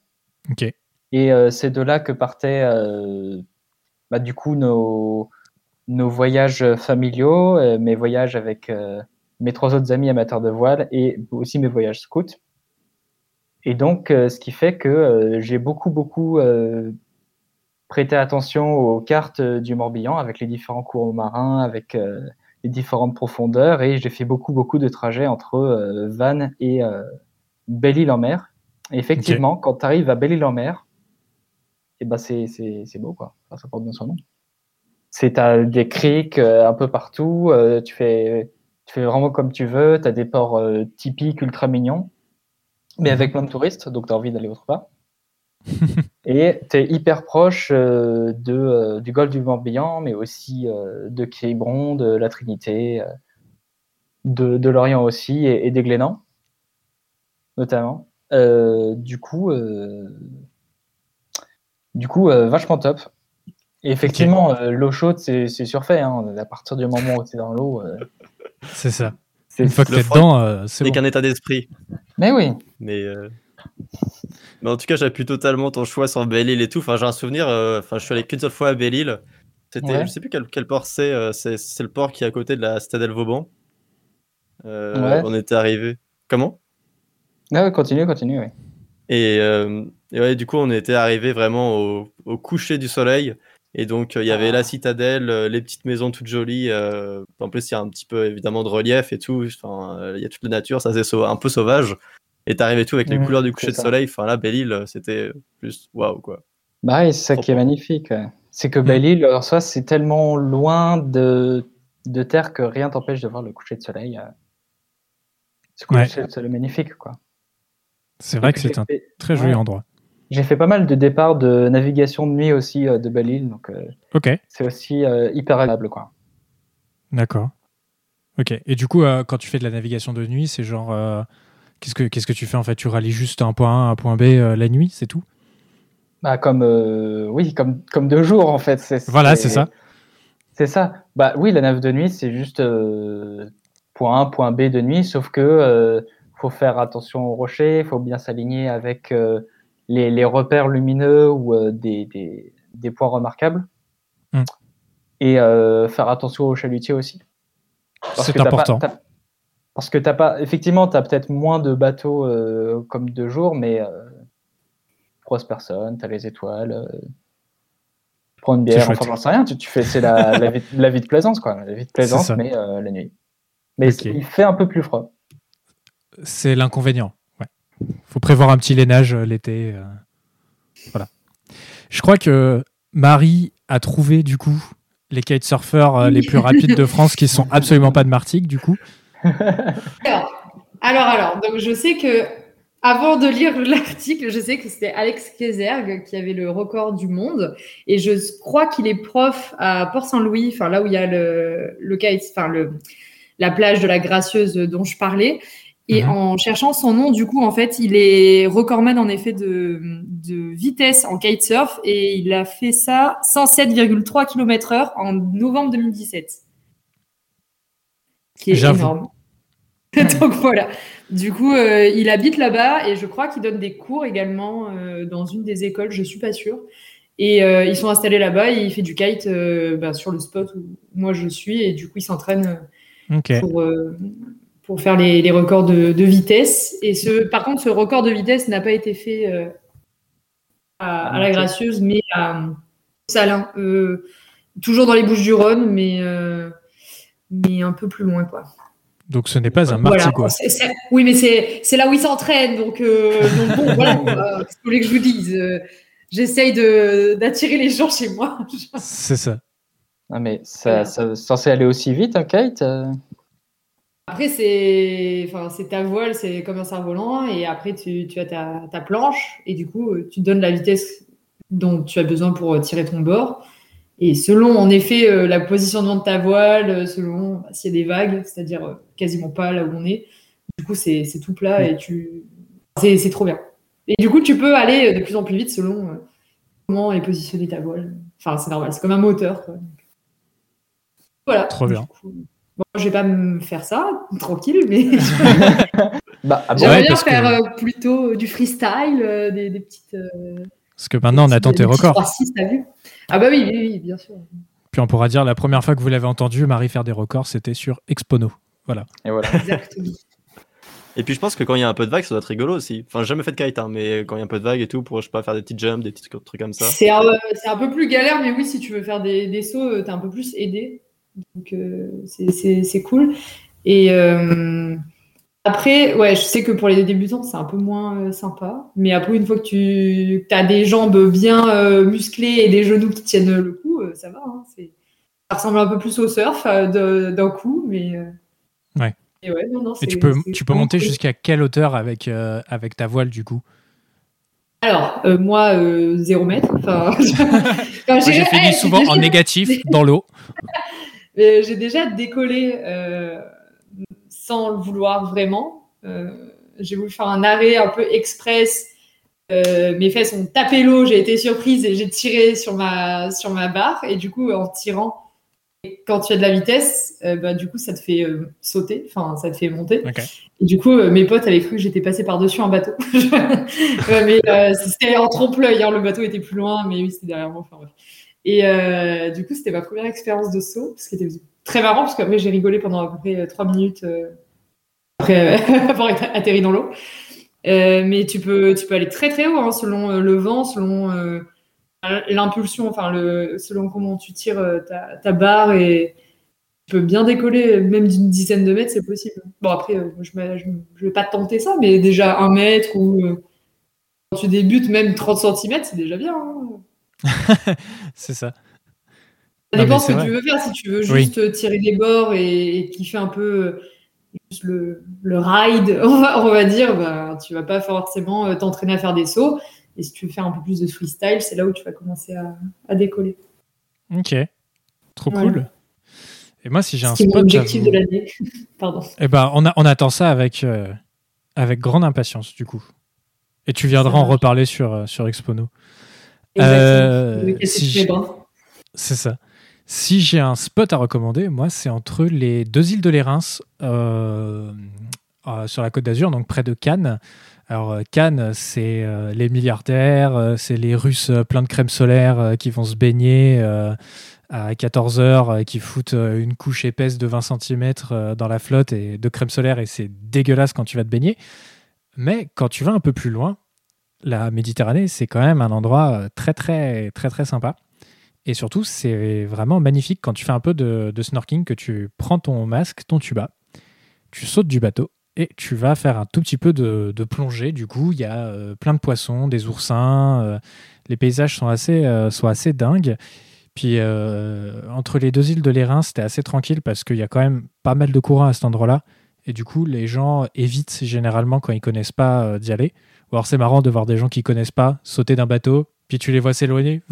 Ok. Et c'est de là que partait bah, du coup nos, nos voyages familiaux, euh, mes voyages avec euh, mes trois autres amis amateurs de voile et aussi mes voyages scouts. Et donc, euh, ce qui fait que j'ai beaucoup, beaucoup prêté attention aux cartes du Morbihan avec les différents courants marins, avec les différentes profondeurs. Et j'ai fait beaucoup, beaucoup de trajets entre Vannes et Belle-Île-en-Mer. effectivement, quand tu arrives à Belle-Île-en-Mer, et bah c'est beau quoi. ça porte bien son nom. C'est as des criques euh, un peu partout. Euh, tu fais tu fais vraiment comme tu veux. Tu as des ports euh, typiques ultra mignons, mais avec plein de touristes, donc tu as envie d'aller autre part. et tu es hyper proche de, du golfe du Morbihan, mais aussi de Quiberon, de la Trinité, de, de l'Orient aussi, et, et, des Glénans, notamment. du coup, du coup, euh, vachement top. Et effectivement, euh, l'eau chaude, c'est surfait. Hein. À partir du moment où tu es dans l'eau. Euh, c'est ça. Une fois que tu es dedans, c'est qu'un état d'esprit. Mais oui. Mais, Mais en tout cas, j'appuie totalement ton choix sur Belle-Île et tout. Enfin, j'ai un souvenir. Enfin, je suis allé qu'une seule fois à Belle-Île. C'était, je sais plus quel, port c'est. c'est le port qui est à côté de la Citadelle Vauban. On était arrivé. Comment? Ah continue, continue, oui. Et, et ouais, du coup, on était arrivé vraiment au, au, coucher du soleil. Et donc, euh, il y avait la ah. citadelle, euh, les petites maisons toutes jolies. Euh, en plus, il y a un petit peu évidemment de relief et tout. Il y a toute la nature, ça c'est un peu sauvage. Et t'arrivais tout avec les couleurs du coucher de soleil. Enfin, là, Belle-Île, c'était plus waouh, quoi. Bah oui, c'est ça qui est magnifique. C'est que Belle-Île, alors ça, c'est tellement loin de, de terre que rien t'empêche de voir le coucher de soleil. Ce coucher de soleil magnifique, quoi. C'est vrai que c'est un très joli endroit. J'ai fait pas mal de départs de navigation de nuit aussi euh, de Belle-Île, donc euh, c'est aussi euh, hyper agréable. quoi. D'accord. Ok. Et du coup, quand tu fais de la navigation de nuit, c'est genre. Qu'est-ce, que, qu'est-ce que tu fais en fait? Tu rallies juste un point A à un point B la nuit, c'est tout? Bah, comme, Oui, comme, comme deux jours en fait. voilà, c'est ça. C'est ça. Bah oui, la nave de nuit, c'est juste point A, point B de nuit, sauf que faut faire attention aux rochers, il faut bien s'aligner avec les, repères lumineux ou euh, des, des, points remarquables. Hmm. Et euh, faire attention aux chalutiers aussi. C'est important. Parce que t'as pas, effectivement, tu as peut-être moins de bateaux euh, comme de jour, mais grosse personne, tu as les étoiles. tu prends une bière, enfin, j'en sais rien, tu, fais, c'est la, la, vie, la, vie, de plaisance, quoi. La vie de plaisance, mais la nuit. Mais il fait un peu plus froid. C'est l'inconvénient faut prévoir un petit lainage euh, l'été. Euh, voilà. Je crois que Marie a trouvé du coup les kitesurfers euh, les plus rapides de France qui sont absolument pas de Martigues du coup. Alors, alors, donc je sais que avant de lire l'article, je sais que c'était Alex Kézergue qui avait le record du monde et je crois qu'il est prof à Port-Saint-Louis, enfin là où il y a le, le enfin le la plage de la Gracieuse dont je parlais. Et Mhm. en cherchant son nom, du coup, en fait, il est recordman en effet de, de vitesse en kitesurf et il a fait ça 107,3 km/h en novembre 2017. Ce Qui est énorme. Donc voilà. Du coup, euh, il habite là-bas et je crois qu'il donne des cours également euh, dans une des écoles, je suis pas sûre. Et euh, ils sont installés là-bas et il fait du kite bah, sur le spot où moi je suis et du coup il s'entraîne pour, pour faire les, les records de, de vitesse. Et ce, par contre, ce record de vitesse n'a pas été fait à, à la Gracieuse, mais à Salin. Toujours dans les Bouches du Rhône, mais, mais un peu plus loin. Quoi. Donc ce n'est pas un Voilà. martigua. C'est- c'est- oui, mais c'est c'est là où il s'entraîne. Donc, euh, donc bon, voilà. quoi. Qu'est-ce que vous voulez que je vous dise Euh, J'essaye de- d'attirer les gens chez moi. C'est ça. Non, mais ça, Voilà. ça censé aller aussi vite, un kite euh Après, c'est enfin, c'est ta voile, c'est comme un cerf-volant, et après, tu, tu as ta, ta planche, et du coup, euh, tu donnes la vitesse dont tu as besoin pour euh, tirer ton bord. Et selon, en effet, euh, la position de ta voile, euh, selon bah, s'il y a des vagues, c'est-à-dire euh, quasiment pas là où on est, du coup, c'est c'est tout plat et tu. C'est c'est trop bien. Et du coup, tu peux aller euh, de plus en plus vite selon euh, comment est positionnée ta voile. Enfin, c'est normal, c'est comme un moteur. Quoi. Voilà. Trop bien. coup, Bon, je vais pas me faire ça, tranquille, mais Bah, ah bon, j'aimerais Ouais, bien que- faire euh, plutôt du freestyle, euh, des, des petites. euh, Parce que maintenant on attend tes records. 3-6, t'as vu? Ah bah oui, oui, oui, bien sûr. Puis on pourra dire la première fois que vous l'avez entendu, Marie faire des records, c'était sur Expono. Et voilà. Exactement. Et puis je pense que quand il y a un peu de vague, ça doit être rigolo aussi. Enfin, j'ai jamais fait de kite, hein, mais quand il y a un peu de vague et tout, pour je sais pas faire des petits jumps, des petits trucs comme ça. C'est un, c'est un peu plus galère, mais oui, si tu veux faire des, des sauts, euh, t'es un peu plus aidé. Donc euh, c'est- cool. Et euh, après, ouais, je sais que pour les débutants, c'est un peu moins euh, sympa. Mais après, une fois que tu as des jambes bien euh, musclées et des genoux qui tiennent le coup, euh, ça va. hein, ça ressemble un peu plus au surf euh, d'un coup, mais. Euh, Ouais. Et ouais, non, non, Et c'est- tu peux, tu peux monter jusqu'à quelle hauteur avec, euh, avec ta voile du coup? Alors, euh, moi, euh, 0 mètre. Enfin, J'ai fini eh, souvent en négatif dans l'eau. Mais J'ai déjà décollé euh, sans le vouloir vraiment. Euh, j'ai voulu faire un arrêt un peu express. Euh, mes fesses ont tapé l'eau, j'ai été surprise et j'ai tiré sur ma, sur ma barre. Et du coup, en tirant, quand tu as de la vitesse, euh, bah, du coup, ça te fait euh, sauter, enfin, ça te fait monter. Et du coup, euh, mes potes avaient cru que j'étais passée par-dessus un bateau. Mais c'était en trompe-l'œil, hein, le bateau était plus loin, mais oui, c'était derrière moi. Enfin, bref. Et du coup, c'était ma première expérience de saut, ce qui était très marrant, parce qu'après, j'ai rigolé pendant à peu près euh, trois minutes après avoir atterri dans l'eau. Mais tu peux, tu peux aller très très haut, hein, selon le vent, selon l'impulsion, enfin, le, selon comment tu tires euh, ta, ta barre et tu peux bien décoller, même d'une dizaine de mètres, c'est possible. Bon, après, euh, je ne vais pas tenter ça, mais déjà un mètre ou euh, quand tu débutes, même 30 cm, c'est déjà bien. hein. C'est ça. Ça dépend ce que vrai. tu veux faire. Si tu veux juste euh, tirer des bords et, et kiffer un peu euh, juste le, le ride, on va, on va dire, bah, tu vas pas forcément euh, t'entraîner à faire des sauts. Et si tu veux faire un peu plus de freestyle, c'est là où tu vas commencer à, à décoller. Ok. Trop cool. Et moi, si j'ai un est mon spot, objectif de l'année. Pardon. Eh ben, on, a, on attend ça avec, euh, avec grande impatience, du coup. Et tu viendras en reparler sur, euh, sur Expono. Exactement. Euh, si. C'est ça. Si j'ai un spot à recommander, moi, c'est entre les deux îles de l'Érins, euh, sur la côte d'Azur, donc près de Cannes. Alors, euh, Cannes, c'est euh, les milliardaires, euh, c'est les Russes pleins de crème solaire qui vont se baigner à 14 heures, euh, qui foutent une couche épaisse de 20 cm dans la flotte et de crème solaire, et c'est dégueulasse quand tu vas te baigner. Mais quand tu vas un peu plus loin, la Méditerranée, c'est quand même un endroit très, très, très, très sympa. Et surtout, c'est vraiment magnifique quand tu fais un peu de, de snorkeling, que tu prends ton masque, ton tuba, tu sautes du bateau et tu vas faire un tout petit peu de, de plongée. Du coup, il y a euh, plein de poissons, des oursins. euh, les paysages sont assez, euh, sont assez dingues. Puis entre les deux îles de l'Airain, c'était assez tranquille parce qu'il y a quand même pas mal de courants à cet endroit-là. Et du coup, les gens évitent généralement quand ils connaissent pas d'y aller. Ou alors c'est marrant de voir des gens qui connaissent pas sauter d'un bateau, puis tu les vois s'éloigner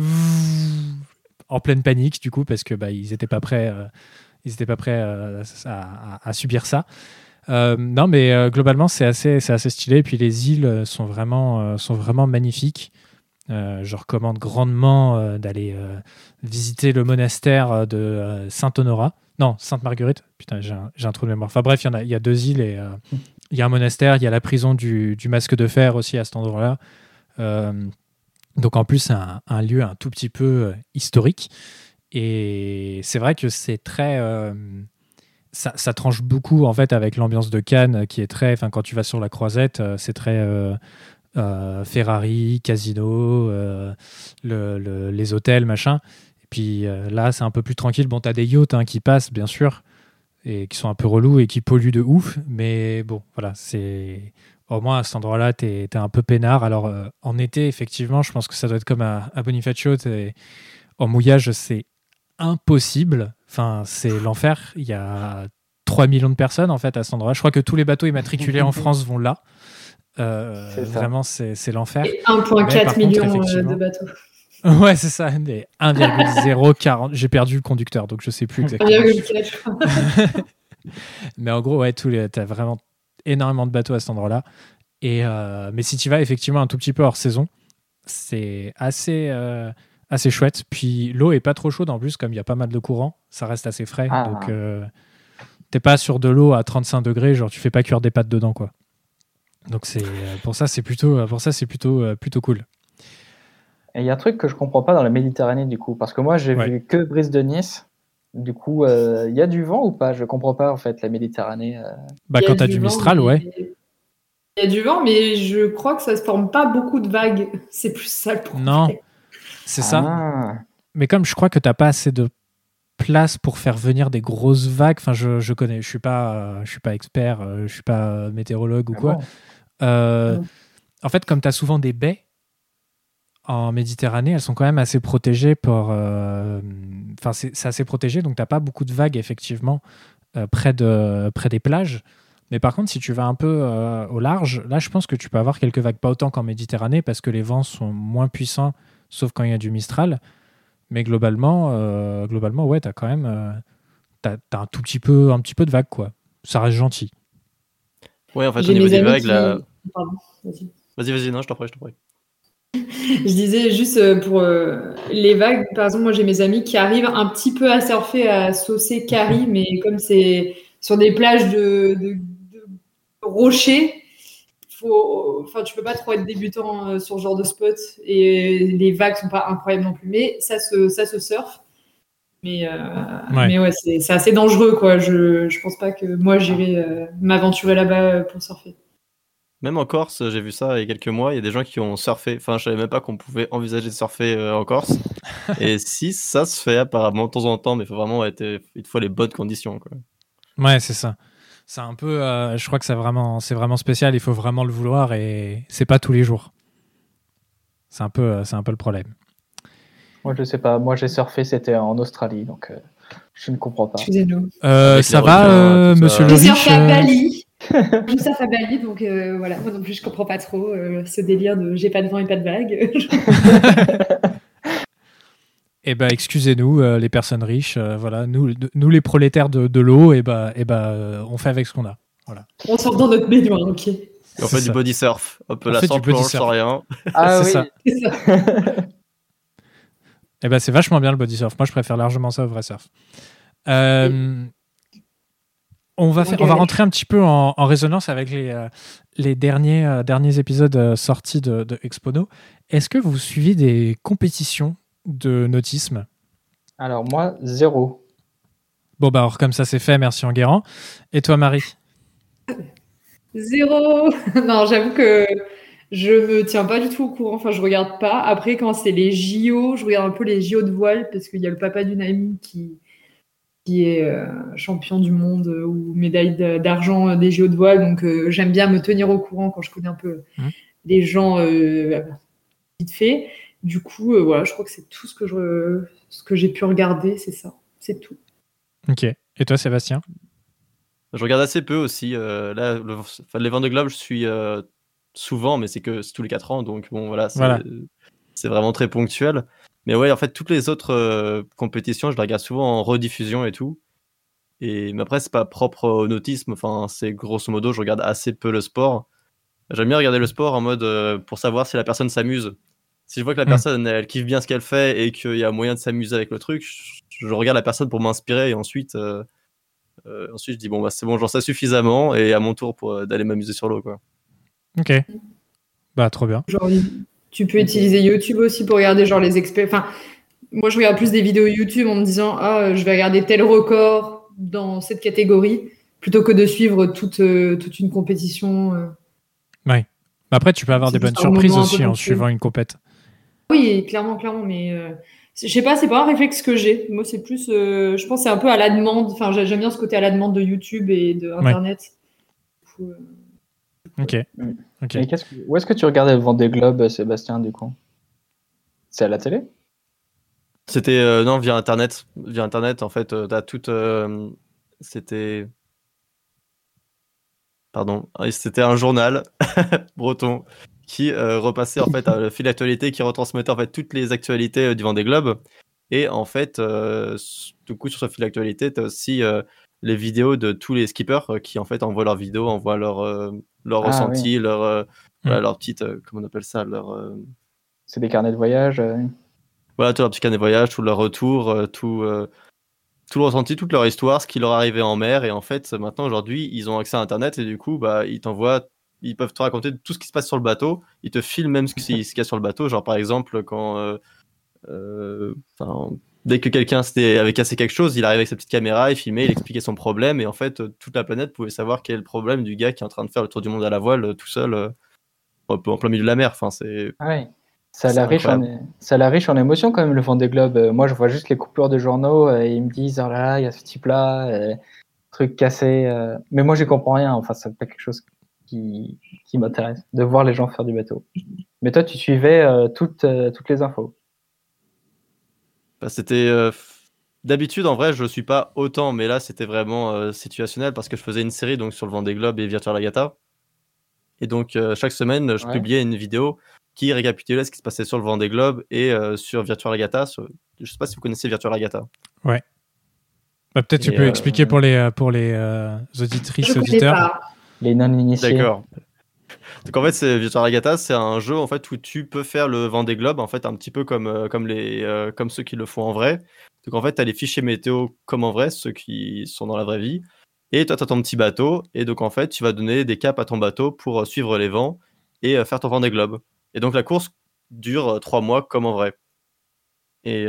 en pleine panique du coup parce que bah, ils étaient pas prêts, ils n'étaient pas prêts à subir ça. Euh, non, mais euh, globalement, c'est assez, assez stylé. Puis les îles sont vraiment, euh, sont vraiment magnifiques. Je recommande grandement d'aller visiter le monastère de Sainte-Honorat. Non, Sainte-Marguerite. Putain, j'ai un, trou de mémoire. Enfin bref, il y, a, y a deux îles et il y a un monastère. Il y a la prison du, du Masque de Fer aussi à cet endroit-là. Donc en plus, c'est un, lieu un tout petit peu historique. Et c'est vrai que c'est très. Ça, tranche beaucoup en fait avec l'ambiance de Cannes euh, qui est très. Enfin, quand tu vas sur la croisette, euh, c'est très euh, Ferrari, casino, le- le- les hôtels, machin. Et puis là, c'est un peu plus tranquille. Bon, t'as des yachts hein, qui passent, bien sûr, et qui sont un peu relous et qui polluent de ouf. Mais bon, voilà, c'est. Au moins, à cet endroit-là, t'es es un peu peinard. Alors, en été, effectivement, je pense que ça doit être comme à, Bonifacio. En mouillage, c'est impossible. Enfin, c'est l'enfer. Il y a 3 millions de personnes, en fait, à cet endroit. Je crois que tous les bateaux immatriculés en France vont là. Euh, vraiment, c'est c'est l'enfer. Et Mais par 1,4 contre, million euh, de bateaux. Ouais, c'est ça. mais 1,040. J'ai perdu le conducteur, donc je sais plus exactement. 1,4, je crois. Mais en gros, ouais, tous les, t'as vraiment énormément de bateaux à cet endroit-là. Et euh, mais si tu vas effectivement un tout petit peu hors saison, c'est assez, euh, assez chouette. Puis l'eau est pas trop chaude en plus, comme il y a pas mal de courant, ça reste assez frais. Ah. Donc euh, t'es pas sur de l'eau à 35 degrés, genre tu fais pas cuire des pâtes dedans, quoi. Donc c'est euh, pour ça c'est plutôt pour ça c'est plutôt euh, plutôt cool. Et il y a un truc que je comprends pas dans la Méditerranée du coup, parce que moi j'ai Ouais. vu que brise de Nice. Du coup, euh, il y a du vent ou pas? Je comprends pas en fait la Méditerranée. euh. Bah quand t'as du, vent, Mistral, mais- ouais. Il y a du vent, mais je crois que ça se forme pas beaucoup de vagues. C'est plus ça le problème. Non, c'est ça. Ah. Mais comme je crois que t'as pas assez de place pour faire venir des grosses vagues, enfin je, je connais, je suis pas, euh, je suis pas expert, euh, je suis pas météorologue ou Ah quoi. bon Euh, en fait, comme tu as souvent des baies en Méditerranée, elles sont quand même assez protégées pour. euh, Enfin, c'est c'est assez protégé, donc t'as pas beaucoup de vagues effectivement euh, près, de, près des plages. Mais par contre, si tu vas un peu euh, au large, là, je pense que tu peux avoir quelques vagues, pas autant qu'en Méditerranée, parce que les vents sont moins puissants, sauf quand il y a du Mistral. Mais globalement, euh, globalement, ouais, t'as quand même, euh, t'as, t'as un tout petit peu, un petit peu de vagues, quoi. Ça reste gentil. Ouais, en fait, au niveau des vagues, qui- là. Pardon, vas-y. Vas-y, vas-y, non, je t'en prie, je t'en prie. Je disais juste euh, pour euh, les vagues, par exemple, moi j'ai mes amis qui arrivent un petit peu à surfer à Saucé Cari, mais comme c'est sur des plages de, de- de rochers, faut, enfin, tu peux pas trop être débutant euh, sur ce genre de spot et les vagues sont pas incroyables non plus, mais ça se, ça se surfe. Mais, euh, Ouais. mais ouais, c'est assez dangereux quoi. Je, je pense pas que moi j'irai euh, m'aventurer là-bas euh, pour surfer. Même en Corse, j'ai vu ça il y a quelques mois, il y a des gens qui ont surfé. Enfin, je savais même pas qu'on pouvait envisager de surfer euh, en Corse. Et si, ça se fait apparemment de temps en temps, mais il faut vraiment être, il te faut les bonnes conditions. Quoi. Ouais, c'est ça. C'est un peu, euh, je crois que c'est vraiment, c'est vraiment spécial. Il faut vraiment le vouloir et c'est pas tous les jours. C'est un peu, c'est un peu le problème. Moi je sais pas. Moi j'ai surfé, c'était en Australie, donc euh, je ne comprends pas. Excusez-nous. Euh, ça va, requins, euh. Monsieur surfe riche à euh, Bali. Je surfe à Bali, donc euh, voilà. Moi non plus, je comprends pas trop euh, ce délire de j'ai pas de vent et pas de vague. Eh ben, excusez-nous, euh, les personnes riches. euh, voilà, nous, de- nous les prolétaires de, de l'eau, et ben, eh ben, euh, on fait avec ce qu'on a. On sort dans notre baignoire, ok. Et on fait ça. du body surf. On là, fait sans du body planche, sans rien. Ah C'est oui. ça. Eh ben, c'est vachement bien le body surf. Moi, je préfère largement ça au vrai surf. Euh, on, va faire, on va rentrer un petit peu en, en résonance avec les, euh, les derniers, euh, derniers épisodes sortis de, de Expono. Est-ce que vous suivez des compétitions de nautisme Alors moi zéro. Bon, bah, alors, comme ça, c'est fait. Merci, Enguerrand. Et toi, Marie Zéro. Non, j'avoue que je me tiens pas du tout au courant. Enfin, je regarde pas. Après, quand c'est les JO, je regarde un peu les JO de voile parce qu'il y a le papa d'une amie qui qui est euh, champion du monde euh, ou médaille d'argent euh, des JO de voile. Donc, euh, j'aime bien me tenir au courant quand je connais un peu Mhm. les gens euh, vite fait. Du coup, euh, voilà, je crois que c'est tout ce que je ce que j'ai pu regarder, c'est ça. C'est tout. Ok. Et toi, Sébastien? Je regarde assez peu aussi. euh, là, le- enfin, les Vendée Globe, je suis euh, souvent, mais c'est que c'est tous les 4 ans. Donc, bon, voilà, c'est Voilà. c'est vraiment très ponctuel. Mais ouais, en fait, toutes les autres euh, compétitions, je les regarde souvent en rediffusion et tout. Et, mais après, c'est pas propre au nautisme. Enfin, c'est grosso modo, je regarde assez peu le sport. J'aime bien regarder le sport en mode euh, pour savoir si la personne s'amuse. Si je vois que la Mm. personne, elle kiffe bien ce qu'elle fait et qu'il y a moyen de s'amuser avec le truc, je, je regarde la personne pour m'inspirer et ensuite, euh, euh, ensuite je dis bon, bah, c'est bon, j'en sais suffisamment et à mon tour pour euh, d'aller m'amuser sur l'eau. quoi. Ok. Bah, trop bien. Genre, tu peux utiliser YouTube aussi pour regarder genre les experts. Enfin, moi, je regarde plus des vidéos YouTube en me disant ah, je vais regarder tel record dans cette catégorie plutôt que de suivre toute, euh, toute une compétition. euh. Après, tu peux avoir des bonnes surprises aussi en suivant une compète. Oui, clairement, clairement, mais euh, je sais pas, c'est pas un réflexe que j'ai. Moi, c'est plus, euh, je pense, que c'est un peu à la demande. Enfin, j'ai- j'aime bien ce côté à la demande de YouTube et de Internet. Euh, Ok. Et que- où est-ce que tu regardais le Vendée Globe, Sébastien, du coup? C'est à la télé? C'était euh, non via internet, via internet en fait, euh, t'as toute, euh, c'était, pardon, c'était un journal breton qui euh, repassait en fait le fil d'actualité, qui retransmettait en fait toutes les actualités euh, du Vendée Globe. Et en fait, euh, du coup sur ce fil d'actualité, t'as aussi euh, les vidéos de tous les skippers euh, qui en fait envoient leurs vidéos, envoient leur euh, leur Ah, ressenti, leur euh, voilà, Mm. leur petite, euh, comment on appelle ça, leur euh, C'est des carnets de voyage euh, voilà, tout leur petit carnet de voyage, tout leur retour, euh, tout, euh, tout le ressenti, toute leur histoire, ce qui leur arrivé en mer. Et en fait, maintenant, aujourd'hui, ils ont accès à Internet et du coup, bah, ils t'envoient, ils peuvent te raconter tout ce qui se passe sur le bateau. Ils te filment même ce qui- ce qu'il y a sur le bateau. Genre, par exemple, quand. euh, euh, Dès que quelqu'un avait cassé quelque chose, il arrivait avec sa petite caméra, il filmait, il expliquait son problème, et en fait, euh, toute la planète pouvait savoir quel est le problème du gars qui est en train de faire le tour du monde à la voile tout seul, en plein milieu de la mer. Enfin, c'est ouais. Ça a C'est l'air riche, en... ça riche en émotions quand même, le Vendée Globe. Euh, Moi, je vois juste les coupures de journaux euh, et ils me disent, oh là là, il y a ce type-là, euh, truc cassé. Mais moi, j'y comprends rien. Enfin, c'est pas quelque chose qui, qui m'intéresse, de voir les gens faire du bateau. Mais toi, tu suivais euh, toutes, euh, toutes les infos. Bah, c'était euh, d'habitude en vrai je suis pas autant mais là c'était vraiment euh, situationnel parce que je faisais une série donc sur le Vendée Globe et Virtual Regatta et donc euh, chaque semaine je Ouais. publiais une vidéo qui récapitulait ce qui se passait sur le Vendée Globe et euh, sur Virtual Regatta sur- je sais pas si vous connaissez Virtual Regatta Bah, Peut-être tu peux euh, expliquer pour les, pour les euh, auditrices, auditeurs. pas. Les non-initiés. D'accord. Donc en fait, c'est Virtual Regatta, c'est un jeu en fait où tu peux faire le Vendée Globe en fait un petit peu comme euh, comme les euh, comme ceux qui le font en vrai. Donc en fait, tu as les fichiers météo comme en vrai, ceux qui sont dans la vraie vie. Et toi, tu as ton petit bateau et donc en fait, tu vas donner des caps à ton bateau pour euh, suivre les vents et faire ton Vendée Globe. Et donc la course dure trois mois comme en vrai. Et,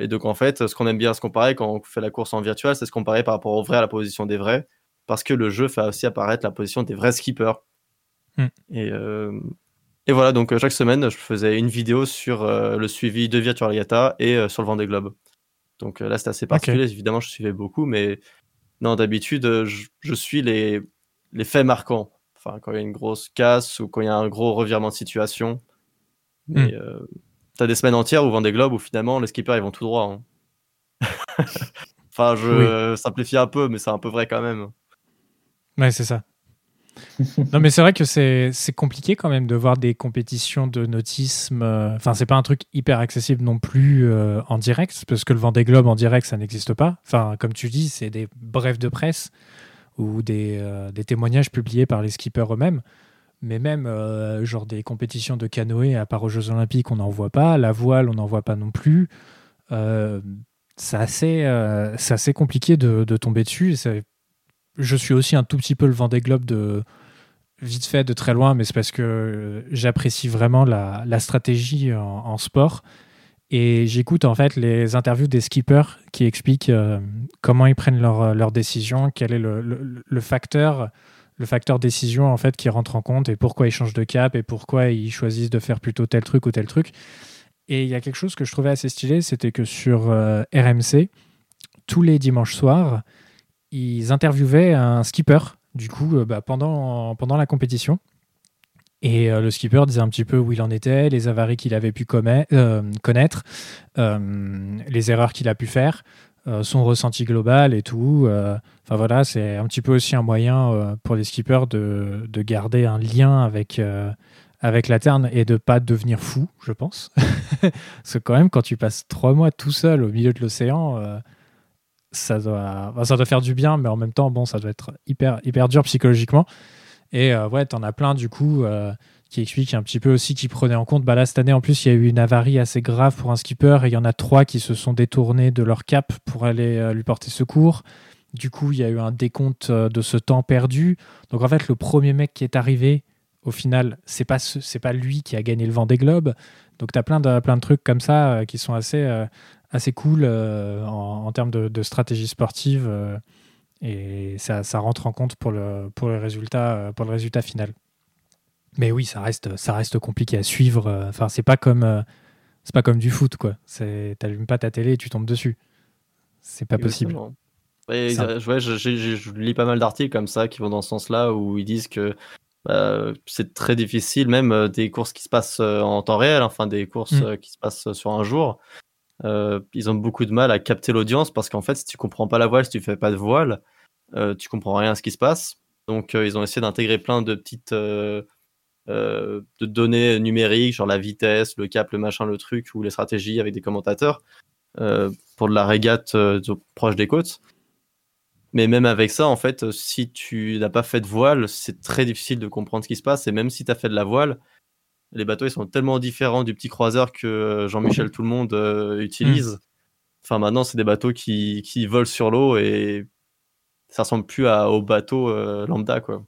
et donc en fait, ce qu'on aime bien se comparer quand on fait la course en virtuel, c'est se comparer par rapport au vrai à la position des vrais, parce que le jeu fait aussi apparaître la position des vrais skippers. Hmm. Et, euh, et voilà, donc euh, chaque semaine, je faisais une vidéo sur euh, le suivi de Virtual Regatta et euh, sur le Vendée Globe. Donc là, c'était assez particulier. Évidemment, je suivais beaucoup, mais non, d'habitude, je, je suis les, les faits marquants. Enfin, quand il y a une grosse casse ou quand il y a un gros revirement de situation. Mais euh, t'as des semaines entières où Vendée Globe où finalement les skippers ils vont tout droit. hein. enfin, je simplifie un peu, mais c'est un peu vrai quand même. Ouais, c'est ça. non, mais c'est vrai que c'est compliqué quand même de voir des compétitions de nautisme. euh, Enfin, c'est pas un truc hyper accessible non plus euh, en direct, parce que le Vendée Globe en direct, ça n'existe pas. Enfin, comme tu dis, c'est des brefs de presse ou des, euh, des témoignages publiés par les skippers eux-mêmes. Mais même, genre des compétitions de canoë, à part aux Jeux Olympiques, on n'en voit pas. La voile, on n'en voit pas non plus. C'est assez, assez compliqué de, de tomber dessus. Je suis aussi un tout petit peu le Vendée Globe de vite fait, de très loin, mais c'est parce que euh, j'apprécie vraiment la, stratégie en, sport. Et j'écoute en fait les interviews des skippers qui expliquent euh, comment ils prennent leurs leur décisions, quel est le, facteur, le facteur décision en fait qui rentre en compte et pourquoi ils changent de cap et pourquoi ils choisissent de faire plutôt tel truc ou tel truc. Et il y a quelque chose que je trouvais assez stylé, c'était que sur euh, RMC, tous les dimanches soirs, ils interviewaient un skipper, du coup, euh, bah, pendant, pendant la compétition. Et euh, le skipper disait un petit peu où il en était, les avaries qu'il avait pu euh, connaître, euh, les erreurs qu'il a pu faire, son ressenti global et tout. Enfin voilà, c'est un petit peu aussi un moyen pour les skippers de, de garder un lien avec, avec la Terre et de pas devenir fou, je pense. Parce que quand même, quand tu passes trois mois tout seul au milieu de l'océan, ça doit, ça doit faire du bien, mais en même temps, bon, ça doit être hyper, hyper dur psychologiquement. Et euh, ouais, t'en as plein du coup euh, qui expliquent un petit peu aussi, qui prenaient en compte. Bah là, cette année, en plus, il y a eu une avarie assez grave pour un skipper et il y en a trois qui se sont détournés de leur cap pour aller euh, lui porter secours. Du coup, il y a eu un décompte de ce temps perdu. Donc en fait, le premier mec qui est arrivé, au final, c'est pas pas lui qui a gagné le vent des globes. Donc tu as plein de plein de trucs comme ça qui sont assez assez cool en, en, termes de, de stratégie sportive et ça, ça, rentre en compte pour le, pour, le résultat, pour le résultat final. Mais oui, ça reste, ça reste compliqué à suivre. Enfin, c'est pas comme, c'est pas comme du foot, quoi. T'allumes pas ta télé et tu tombes dessus. C'est pas possible. Ouais, je, je, lis pas mal d'articles comme ça qui vont dans ce sens-là où ils disent que bah, c'est très difficile, même des courses qui se passent en temps réel, enfin des courses mmh. qui se passent sur un jour. Euh, ils ont beaucoup de mal à capter l'audience parce qu'en fait, si tu comprends pas la voile, si tu fais pas de voile, euh, tu comprends rien à ce qui se passe. Donc, euh, ils ont essayé d'intégrer plein de petites de données numériques, genre la vitesse, le cap, le machin, le truc, ou les stratégies avec des commentateurs pour de la régate proche des côtes. Mais même avec ça, en fait, si tu n'as pas fait de voile, c'est très difficile de comprendre ce qui se passe. Et même si tu as fait de la voile, les bateaux ils sont tellement différents du petit croiseur que euh, Jean-Michel tout le monde euh, utilise. Mm. Enfin maintenant c'est des bateaux qui, qui volent sur l'eau et ça ressemble plus à, aux bateaux euh, lambda quoi.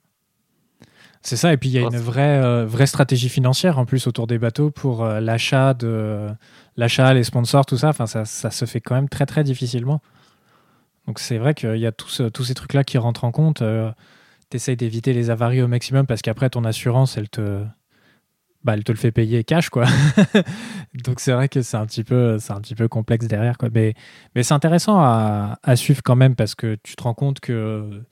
C'est ça, et puis il y a une vraie, vraie stratégie financière en plus autour des bateaux pour l'achat, de, l'achat, les sponsors, tout ça. Enfin, ça, ça, se fait quand même très très difficilement. Donc c'est vrai qu'il y a tous, tous ces trucs-là qui rentrent en compte. tu essayes d'éviter les avaries au maximum parce qu'après ton assurance, elle te, bah, elle te le fait payer cash, quoi. Donc c'est vrai que c'est un petit peu, un petit peu complexe derrière, quoi. Mais, mais c'est intéressant à, suivre quand même parce que tu te rends compte que,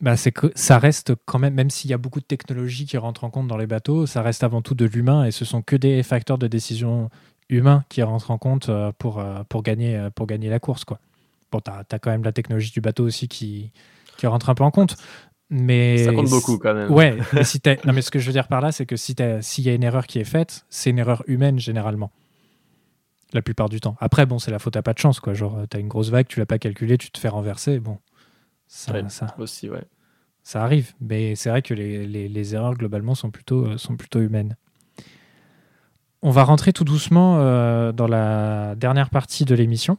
bah, ça reste quand même, même s'il y a beaucoup de technologies qui rentrent en compte dans les bateaux, ça reste avant tout de l'humain et ce sont que des facteurs de décision humains qui rentrent en compte euh, pour, euh, pour, gagner, euh, pour gagner la course, quoi. Bon, tu as, as, quand même la technologie du bateau aussi qui, qui rentre un peu en compte. Mais ça compte beaucoup quand même. Ouais, mais si non, mais ce que je veux dire par là, c'est que si s'il y a une erreur qui est faite, c'est une erreur humaine généralement. La plupart du temps. Après, bon, c'est la faute à pas de chance, quoi. Genre, t'as une grosse vague, tu l'as pas calculé, tu te fais renverser. Bon, ça, ça aussi, ouais. Ça arrive, mais c'est vrai que les, les, les, erreurs globalement sont plutôt, euh, sont plutôt humaines. On va rentrer tout doucement euh, dans la dernière partie de l'émission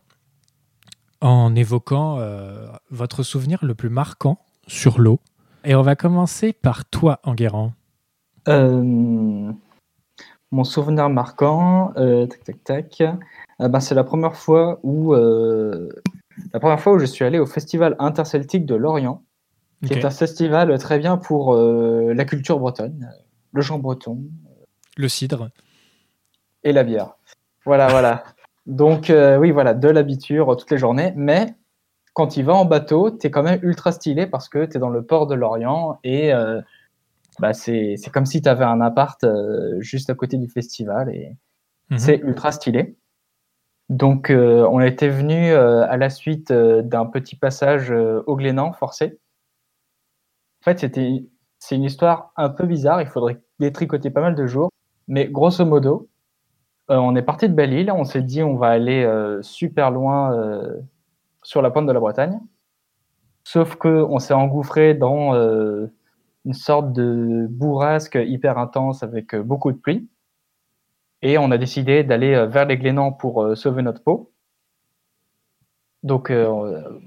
en évoquant euh, votre souvenir le plus marquant sur l'eau et on va commencer par toi, Enguerrand. Euh, mon souvenir marquant, euh, tac tac tac. Euh, ben, c'est la première fois où la première fois où je suis allé au festival interceltique de Lorient, qui est un festival très bien pour la culture bretonne, le chant breton, le cidre et la bière. Voilà, voilà. Donc oui, voilà, de l'habitude toutes les journées, mais quand tu vas en bateau, tu es quand même ultra stylé parce que tu es dans le port de Lorient et euh, bah c'est comme si tu avais un appart euh, juste à côté du festival et mhm. c'est ultra stylé. Donc, euh, on était venu à la suite d'un petit passage au Glénan forcé. En fait, c'était c'est une histoire un peu bizarre. Il faudrait détricoter pas mal de jours, mais grosso modo, on est parti de Belle-Île. On s'est dit on va aller super loin sur la pointe de la Bretagne. Sauf qu'on s'est engouffré dans euh, une sorte de bourrasque hyper intense avec euh, beaucoup de pluie. Et on a décidé d'aller euh, vers les Glénans pour sauver notre peau. Donc,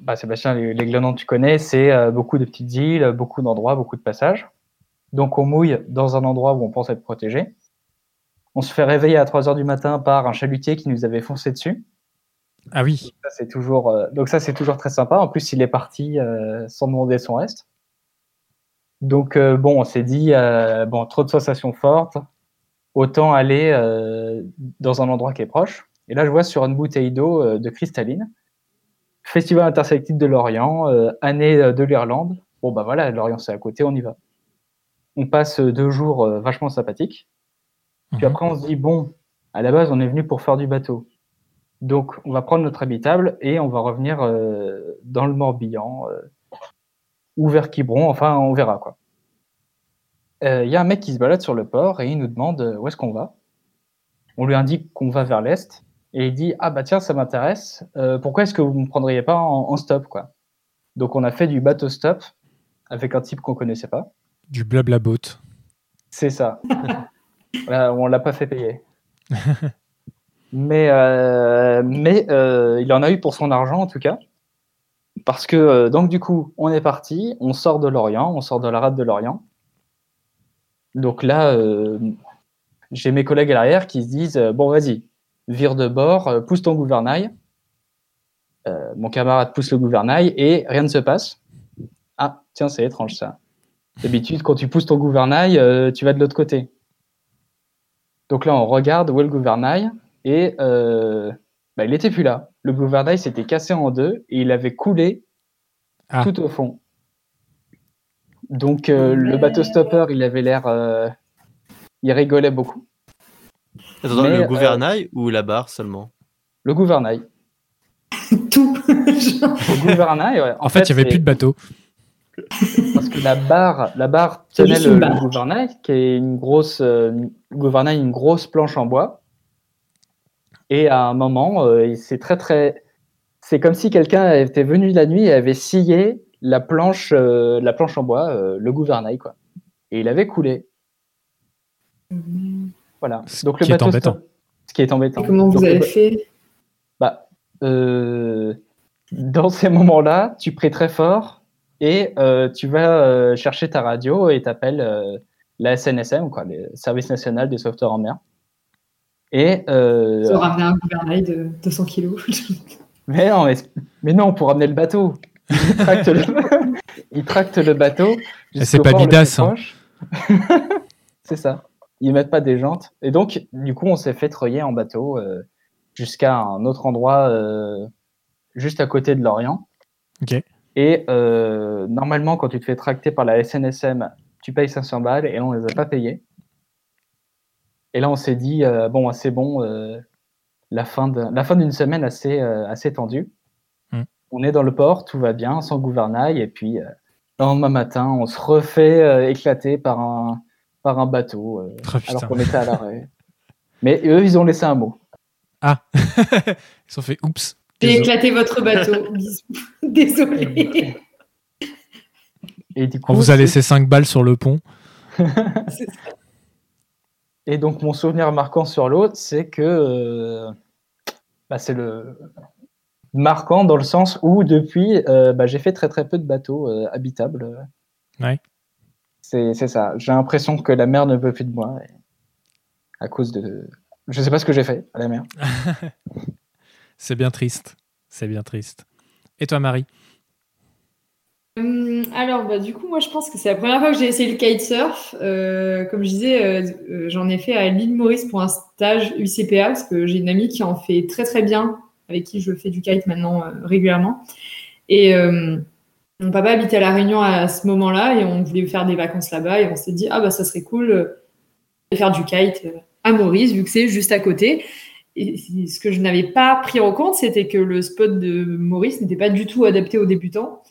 bah, Sébastien, les, Glénans, tu connais, c'est beaucoup de petites îles, beaucoup d'endroits, beaucoup de passages. Donc, on mouille dans un endroit où on pense être protégé. On se fait réveiller à 3 heures du matin par un chalutier qui nous avait foncé dessus. Ah oui. Donc ça, c'est toujours, euh, donc ça, c'est toujours très sympa. En plus, il est parti euh, sans demander son reste. Donc, euh, bon, on s'est dit, bon, trop de sensations fortes, autant aller dans un endroit qui est proche. Et là, je vois sur une bouteille d'eau de cristalline, Festival intersectif de Lorient, année de l'Irlande. Bon, bah voilà, Lorient, c'est à côté, on y va. On passe deux jours vachement sympathiques. Puis mhm. après, on se dit, bon, à la base, on est venu pour faire du bateau. Donc, on va prendre notre habitable et on va revenir euh, dans le Morbihan euh, ou vers Quiberon. Enfin, on verra quoi. Il euh, y a un mec qui se balade sur le port et il nous demande où est-ce qu'on va? On lui indique qu'on va vers l'est Et il dit Ah bah tiens, ça m'intéresse. Pourquoi est-ce que vous ne me prendriez pas en, en stop quoi? Donc on a fait du bateau stop avec un type qu'on connaissait pas. Du blabla boat. C'est ça. On l'a pas fait payer. mais euh, euh, il en a eu pour son argent en tout cas. Parce que euh, donc du coup, on est parti, on sort de l'Orient, on sort de la rade de l'Orient. Donc là, j'ai mes collègues à l'arrière qui se disent bon vas-y, vire de bord, pousse ton gouvernail. Mon camarade pousse le gouvernail et rien ne se passe. Ah tiens, c'est étrange ça. D'habitude, quand tu pousses ton gouvernail, tu vas de l'autre côté. Donc là, on regarde où est le gouvernail et euh, bah, il était plus là. Le gouvernail s'était cassé en deux et il avait coulé Ah. tout au fond. Donc euh, le bateau stopper, il avait l'air, euh, il rigolait beaucoup. Attends, Mais, le euh, gouvernail ou la barre seulement? Le gouvernail. Tout. Le gouvernail, ouais. En, fait, il n'y avait plus de bateau. Parce que la barre, la barre tenait le, le gouvernail, qui est une grosse, euh, gouvernail, une grosse planche en bois. Et à un moment, euh, c'est très très, c'est comme si quelqu'un était venu la nuit et avait scié la planche, euh, la planche en bois, euh, le gouvernail quoi. Et il avait coulé. Voilà. Ce Donc le qui est bateau embêtant. Ce qui est embêtant. Et comment vous Donc, avez fait? Bah, euh, dans ces moments-là, tu pries très fort et euh, tu vas euh, chercher ta radio et t'appelles euh, la SNSM, quoi, le Service national des sauveteurs en mer. Et euh, Vous ramener un gouvernail de 200 kilos. mais non, mais, mais non, pour ramener le bateau. Ils tractent le, ils tractent le bateau. C'est pas Bidas, hein. c'est ça. Ils mettent pas des jantes. Et donc, du coup, on s'est fait treuiller en bateau euh, jusqu'à un autre endroit euh, juste à côté de l'Orient. Ok. Et euh, normalement, quand tu te fais tracter par la SNSM, tu payes 500 balles et on les a pas payés. Et là, on s'est dit, euh, bon, c'est bon, euh, la fin de- la fin d'une semaine assez, euh, assez tendue. Mm. On est dans le port, tout va bien, sans gouvernail, et puis euh, le lendemain matin, on se refait euh, éclater par un, par un bateau, euh, Oh, putain. alors qu'on était à l'arrêt. Mais eux, ils ont laissé un mot. Ah Ils se sont fait oups. J'ai éclaté votre bateau. Désolé. Et du coup, On vous a laissé 5 balles sur le pont. Et donc, mon souvenir marquant sur l'autre, c'est que euh, bah, c'est le marquant dans le sens où, depuis, euh, bah, j'ai fait très très peu de bateaux euh, habitables. Ouais. C'est c'est ça. J'ai l'impression que la mer ne veut plus de moi à cause de. Je sais pas ce que j'ai fait à la mer. C'est bien triste. C'est bien triste. Et toi, Marie? Hum, alors, bah, du coup, moi, je pense que c'est la première fois que j'ai essayé le kitesurf. Euh, comme je disais, euh, euh, j'en ai fait à l'île Maurice pour un stage UCPA parce que j'ai une amie qui en fait très très bien, avec qui je fais du kite maintenant euh, régulièrement. Et euh, mon papa habitait à La Réunion à ce moment-là et on voulait faire des vacances là-bas et on s'est dit, ah bah ça serait cool euh, de faire du kite euh, à Maurice vu que c'est juste à côté. Et ce que je n'avais pas pris en compte, c'était que le spot de Maurice n'était pas du tout adapté aux débutants.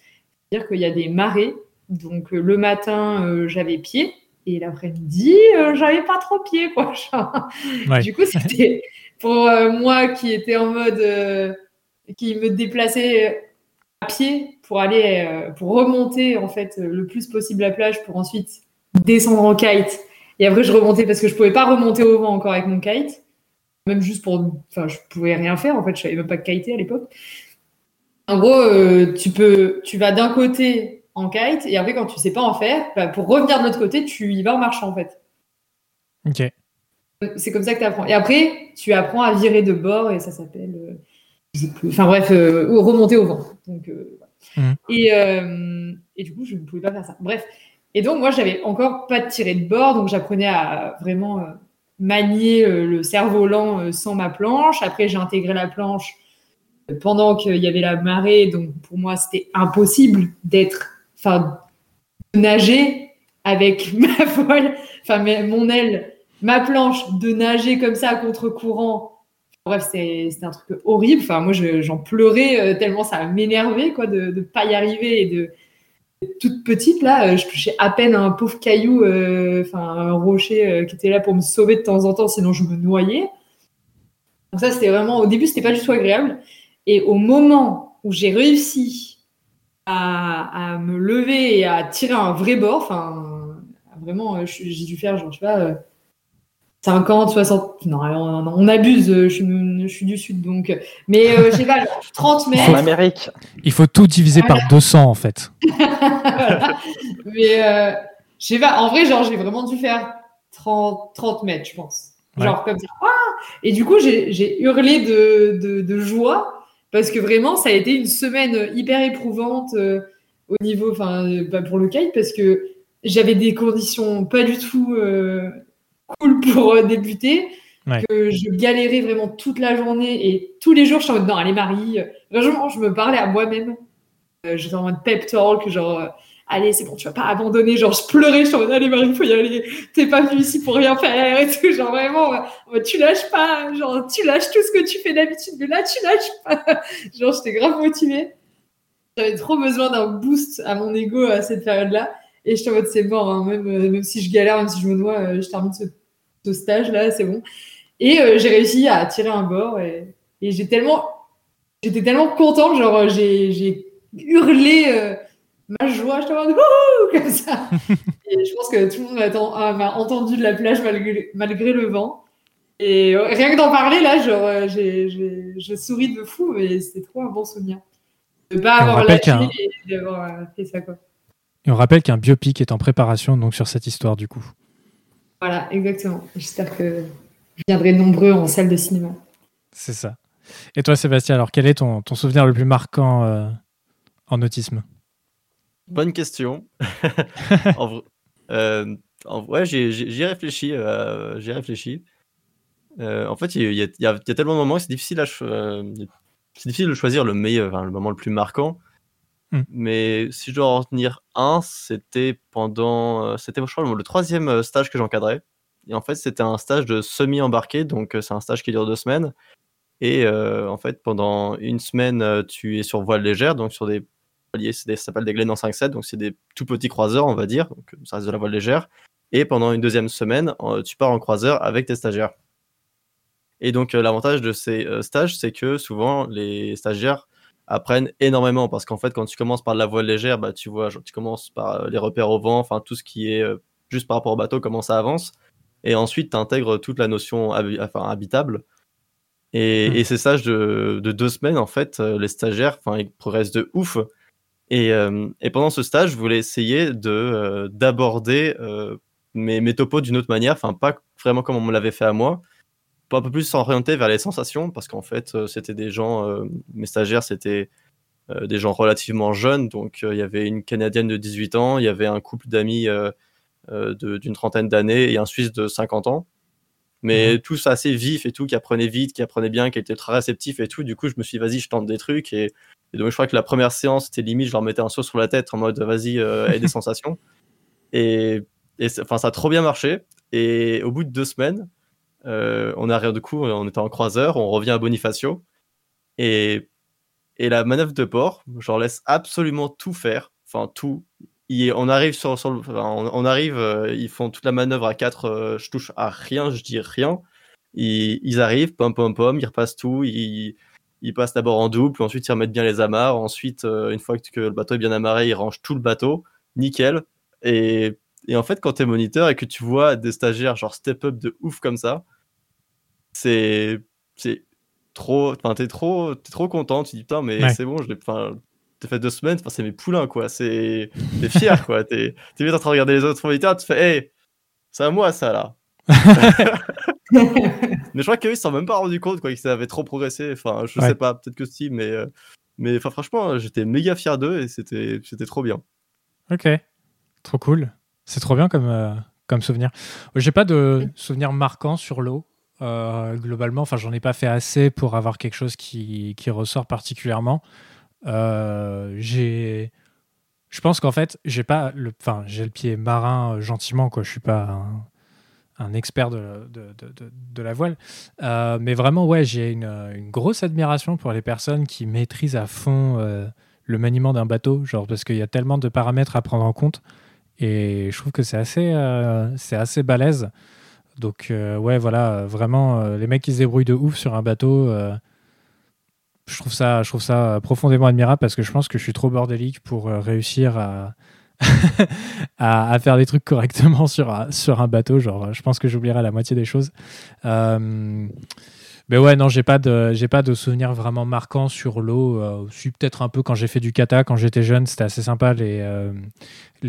C'est-à-dire qu'il y a des marées. Donc euh, le matin, euh, j'avais pied. Et l'après-midi, euh, j'avais pas trop pied. Quoi. Ouais. Du coup, c'était pour moi qui était en mode. qui me déplaçait à pied pour aller. euh, pour remonter en fait euh, le plus possible la plage pour ensuite descendre en kite. Et après, je remontais parce que je pouvais pas remonter au vent encore avec mon kite. Même juste pour. Enfin, je pouvais rien faire en fait. Je savais même pas kiter à l'époque. En gros, euh, tu peux, tu vas d'un côté en kite et après quand tu sais pas en faire, bah, pour revenir de l'autre côté, tu y vas en marchant en fait. Ok. C'est comme ça que tu apprends. Et après, tu apprends à virer de bord et ça s'appelle, euh, enfin bref, euh, remonter au vent. Donc. Mhm. et, et du coup, je ne pouvais pas faire ça. Bref. Et donc moi, j'avais encore pas de tiré de bord, donc j'apprenais à vraiment manier le cerf-volant sans ma planche. Après, j'ai intégré la planche pendant qu'il y avait la marée, donc pour moi c'était impossible d'être, enfin, de nager avec ma voile, enfin mon aile, ma planche, de nager comme ça contre-courant. Bref, c'était un truc horrible. Enfin, moi je- j'en pleurais euh, tellement ça m'énervait quoi de ne pas y arriver et de toute petite là, euh, je touchais à peine un pauvre caillou, euh, enfin un rocher qui était là pour me sauver de temps en temps, sinon je me noyais. Donc ça, c'était vraiment, au début, c'était pas du tout agréable. Et au moment où j'ai réussi à, à me lever et à tirer un vrai bord, enfin, vraiment, euh, j'ai dû faire, genre, je sais pas, euh, 50, 60, non, non, non, on abuse, euh, je suis, je suis du Sud, donc, euh, mais euh, je sais pas, genre 30 En mètres. Amérique. Il faut tout diviser par 200 en fait. Voilà. Mais euh, je sais pas, en vrai, genre, j'ai vraiment dû faire 30, 30 mètres, je pense. Genre comme ça. Ah et du coup, j'ai j'ai hurlé de, de, de joie parce que vraiment, ça a été une semaine hyper éprouvante euh, au niveau, enfin, euh, bah, pour le kite parce que j'avais des conditions pas du tout euh, cool pour euh, débuter. Ouais. Que je galérais vraiment toute la journée et tous les jours, je suis en mode non, allez, Marie. euh, Vraiment, je me parlais à moi-même. Euh, J'étais en mode pep talk, genre, euh, allez, c'est bon, tu vas pas abandonner. Genre, je pleurais, je suis en mode, allez, Marie, faut y aller. T'es pas venu ici pour rien faire et tout. Genre, vraiment, tu lâches pas. Genre, tu lâches tout ce que tu fais d'habitude, mais là, tu lâches pas. genre, j'étais grave motivée. J'avais trop besoin d'un boost à mon ego à cette période-là. Et j'étais en mode, c'est mort, hein, même, euh, même si je galère, même si je me noie, euh, je termine ce, stage-là, c'est bon. Et euh, j'ai réussi à tirer un bord et, j'ai tellement, j'étais tellement contente, genre, j'ai hurlé ma joie, j'étais en mode Wouhou comme ça. et je pense que tout le monde m'a ah, m'a entendu de la plage malgré, malgré le vent. Et euh, rien que d'en parler, là, genre, euh, je souris de fou, mais c'était trop un bon souvenir. De pas Et avoir lâché et d'avoir euh, fait ça, quoi. Et on rappelle qu'un biopic est en préparation donc sur cette histoire du coup. Voilà, exactement. J'espère que je viendrai nombreux en salle de cinéma. C'est ça. Et toi Sébastien, alors quel est ton, ton souvenir le plus marquant euh, en autisme? Bonne question. en vrai, euh, en vrai, j'ai- j'y ai réfléchi. euh, j'y ai réfléchi. Euh, en fait, il y, a- y y tellement de moments que c'est difficile, à cho- c'est difficile de choisir le meilleur, enfin, le moment le plus marquant. Hmm. Mais si je dois en retenir un, c'était pendant, c'était je crois le troisième stage que j'encadrais. Et en fait, c'était un stage de semi-embarqué, donc c'est un stage qui dure deux semaines. Et en fait, pendant une semaine, tu es sur voile légère, donc sur des des- ça s'appelle des Glen en 5-7, donc c'est des tout petits croiseurs, on va dire, donc euh, ça reste de la voile légère. Et pendant une deuxième semaine, euh, tu pars en croiseur avec tes stagiaires. Et donc, euh, l'avantage de ces stages, c'est que souvent, les stagiaires apprennent énormément, parce qu'en fait, quand tu commences par de la voile légère, bah, tu vois, genre, tu commences par les repères au vent, enfin, tout ce qui est juste par rapport au bateau, comment ça avance. Et ensuite, tu intègres toute la notion enfin, habitable. Et, et ces stages de, de deux semaines, en fait, les stagiaires, enfin, ils progressent de ouf. Et, euh, et pendant ce stage, je voulais essayer de euh, d'aborder euh, mes, mes topos d'une autre manière, enfin, pas vraiment comme on me l'avait fait à moi, un peu plus s'orienter vers les sensations, parce qu'en fait, c'était des gens, euh, mes stagiaires, c'était euh, des gens relativement jeunes, donc euh, il y avait une Canadienne de 18 ans, il y avait un couple d'amis d'une trentaine d'années et un Suisse de 50 ans. Mais tous assez vifs et tout, qui apprenaient vite, qui apprenaient bien, qui étaient très réceptifs et tout. Du coup, je me suis dit, vas-y, je tente des trucs. Et, et donc, je crois que la première séance, c'était limite, je leur mettais un saut sur la tête en mode, vas-y, euh, des sensations. Et, enfin, ça a trop bien marché. Et au bout de deux semaines, euh, on arrive du coup, on était en croiseur, on revient à Bonifacio. Et, et la manœuvre de port, je leur laisse absolument tout faire. Enfin, tout. Il- on arrive sur, sur le- enfin, on, on arrive, euh, ils font toute la manœuvre à 4, je touche à rien, je dis rien. Ils, ils arrivent, pom pom pom, ils repassent tout, ils, ils passent d'abord en double, puis ensuite ils remettent bien les amarres. Ensuite, euh, une fois que, le bateau est bien amarré, ils rangent tout le bateau, nickel. Et, et en fait, quand tu es moniteur et que tu vois des stagiaires genre step up de ouf comme ça, c'est c'est trop, enfin t'es trop, t'es trop content. Tu dis putain, mais Ouais. c'est bon, je l'ai, enfin t'as fait deux semaines, enfin c'est mes poulains quoi. C'est, t'es fier quoi. T'es, t'es vite en train de regarder les autres moniteurs, tu fais, hey, c'est à moi ça là. Mais je crois qu'eux, ils s'en sont même pas rendu compte quoi, qu'ils avaient trop progressé. Enfin, je Ouais. sais pas, peut-être que si, mais, euh, mais enfin, franchement, j'étais méga fier d'eux et c'était, c'était trop bien. Ok, trop cool. C'est trop bien comme, euh, comme souvenir. J'ai pas de souvenir marquant sur l'eau. euh, globalement, enfin, j'en ai pas fait assez pour avoir quelque chose qui, qui ressort particulièrement. Euh, j'ai, je pense qu'en fait, j'ai pas le, enfin, j'ai le pied marin euh, gentiment quoi. Je suis pas un, un expert de, de, de, la voile, Euh, mais vraiment ouais, j'ai une, grosse admiration pour les personnes qui maîtrisent à fond euh, le maniement d'un bateau, genre parce qu'il y a tellement de paramètres à prendre en compte. Et je trouve que c'est assez, euh, assez balèze. Donc, ouais, voilà, vraiment, les mecs qui se débrouillent de ouf sur un bateau, je, trouve ça, je trouve ça profondément admirable parce que je pense que je suis trop bordélique pour réussir à, à, faire des trucs correctement sur, un- bateau. Genre, je pense que j'oublierai la moitié des choses. Euh, mais ouais, non, j'ai pas de, pas de souvenirs vraiment marquants sur l'eau. Euh, si peut-être un peu quand j'ai fait du kata quand j'étais jeune, c'était assez sympa les, euh,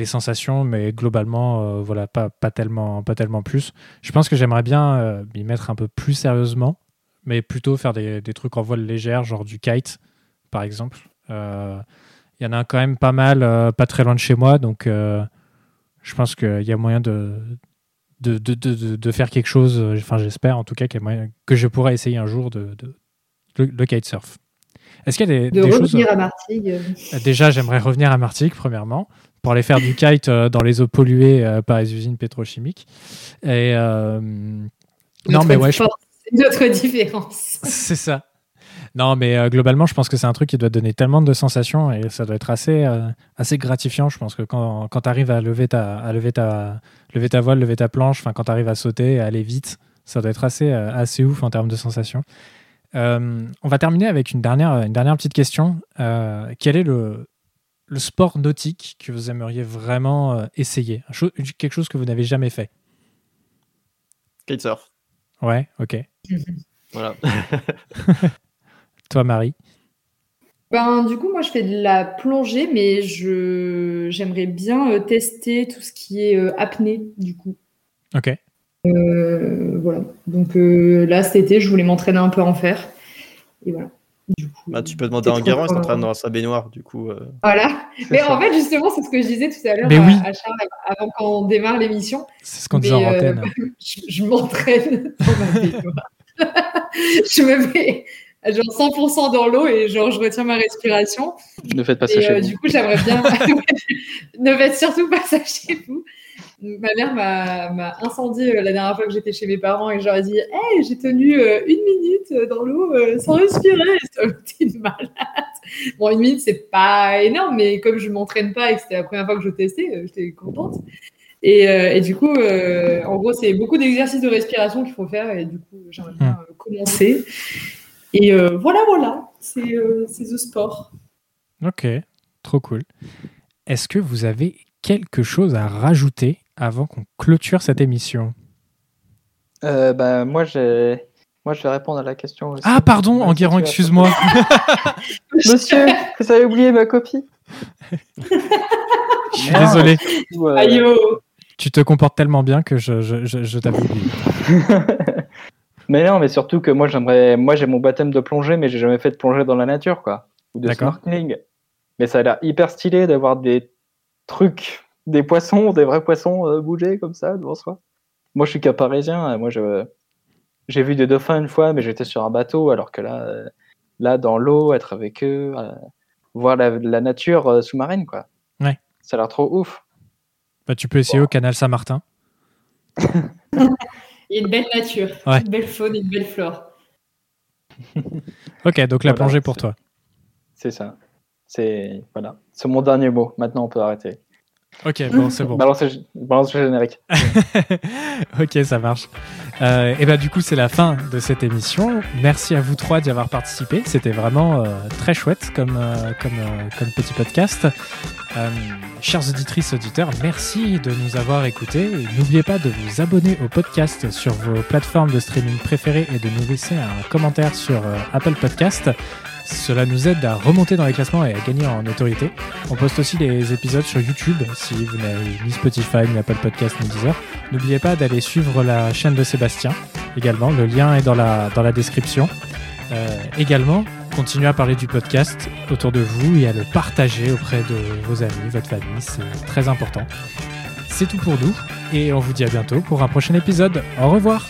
sensations, mais globalement, euh, voilà, pas, tellement, pas tellement plus. Je pense que j'aimerais bien m'y mettre un peu plus sérieusement, mais plutôt faire des trucs en voile légère, genre du kite, par exemple. Il y en a quand même pas mal, euh, pas très loin de chez moi, donc euh, je pense qu'il y a moyen de, de, de, de, faire quelque chose. euh, Enfin, j'espère en tout cas moyen- que je pourrais essayer un jour de, le, le kitesurf. Est-ce qu'il y a des, De des choses revenir à Martigues. Déjà, j'aimerais revenir à Martigues, premièrement, pour aller faire du kite euh, dans les eaux polluées euh, par les usines pétrochimiques. Et euh, non, mais ouais, je- notre différence. c'est ça. Non, mais euh, globalement, je pense que c'est un truc qui doit donner tellement de sensations et ça doit être assez, euh, assez gratifiant. Je pense que quand, quand tu arrives à lever ta, à lever ta, lever ta voile, lever ta planche, enfin quand tu arrives à sauter, à aller vite, ça doit être assez, euh, assez ouf en termes de sensations. Euh, on va terminer avec une dernière, une dernière petite question. Euh, quel est le, le sport nautique que vous aimeriez vraiment euh, essayer? Quelque chose que vous n'avez jamais fait? Kitesurf. Ouais, ok. Voilà. Toi, Marie Ben, du coup, moi, je fais de la plongée, mais je j'aimerais bien euh, tester tout ce qui est euh, apnée, du coup. Ok. Euh, voilà. Donc euh, là, cet été, je voulais m'entraîner un peu à en faire. Et voilà. Du coup, Bah, tu peux demander à trop Enguerrand, il s'entraîne dans sa baignoire, du coup. euh, Voilà. Mais ça. en fait, justement, c'est ce que je disais tout à l'heure oui. à Charles avant qu'on démarre l'émission. C'est ce qu'on disait en euh, antenne. je, je m'entraîne dans ma baignoire. je me mets genre 100% dans l'eau et genre je retiens ma respiration. Ne faites pas ça Et chez euh, vous. du coup, j'aimerais bien. ne faites surtout pas ça chez vous. Ma mère m'a m'a incendié euh, la dernière fois que j'étais chez mes parents et j'aurais dit Hey, j'ai tenu euh, une minute euh, dans l'eau euh, sans respirer. C'était une malade. Bon, une minute, c'est pas énorme, mais comme je m'entraîne pas et que c'était la première fois que je testais, euh, j'étais contente. Et, euh, et du coup, euh, en gros, c'est beaucoup d'exercices de respiration qu'il faut faire et du coup, j'aimerais bien euh, commencer. Et euh, voilà, voilà, c'est euh, c'est The Sport. Ok, trop cool. Est-ce que vous avez quelque chose à rajouter avant qu'on clôture cette émission? Euh, bah, moi, j'ai... moi, je vais répondre à la question. aussi. Ah, pardon, Ouais, Enguerrand, excuse-moi. Monsieur, vous avez oublié ma copie? Je suis désolé. Ou, euh, Aïe, oh. Tu te comportes tellement bien que je, je, je, je t'avais oublié. mais non, mais surtout que moi, j'aimerais, moi, j'ai mon baptême de plongée, mais j'ai jamais fait de plongée dans la nature, quoi, ou de snorkeling. Mais ça a l'air hyper stylé d'avoir des trucs, des poissons, des vrais poissons euh, bouger comme ça devant soi. Moi, je suis qu'un parisien. et Moi, je, j'ai vu des dauphins une fois, mais j'étais sur un bateau, alors que là, euh, là, dans l'eau, être avec eux, euh, voir la, la nature euh, sous-marine, quoi. Ouais. Ça a l'air trop ouf. Bah, tu peux essayer au canal Saint-Martin. Il y a une belle nature, Ouais. une belle faune et une belle flore. Ok, donc la Voilà, plongée pour c'est- toi. C'est ça. C'est voilà. C'est mon dernier mot. Maintenant, on peut arrêter. Ok, bon, c'est bon. Balance, le- générique. ok, ça marche. Euh, et bah du coup, c'est la fin de cette émission. Merci à vous trois d'y avoir participé. C'était vraiment euh, très chouette comme, euh, comme, euh, comme petit podcast. Chers auditrices, auditeurs, merci de nous avoir écoutés. N'oubliez pas de vous abonner au podcast sur vos plateformes de streaming préférées et de nous laisser un commentaire sur Apple Podcast. Cela nous aide à remonter dans les classements et à gagner en autorité. On poste aussi les épisodes sur YouTube si vous n'avez ni Spotify, ni Apple Podcast, ni Deezer. N'oubliez pas d'aller suivre la chaîne de Sébastien également. Le lien est dans la, dans la description. Euh, également, continuez à parler du podcast autour de vous et à le partager auprès de vos amis, votre famille. C'est très important. C'est tout pour nous et on vous dit à bientôt pour un prochain épisode. Au revoir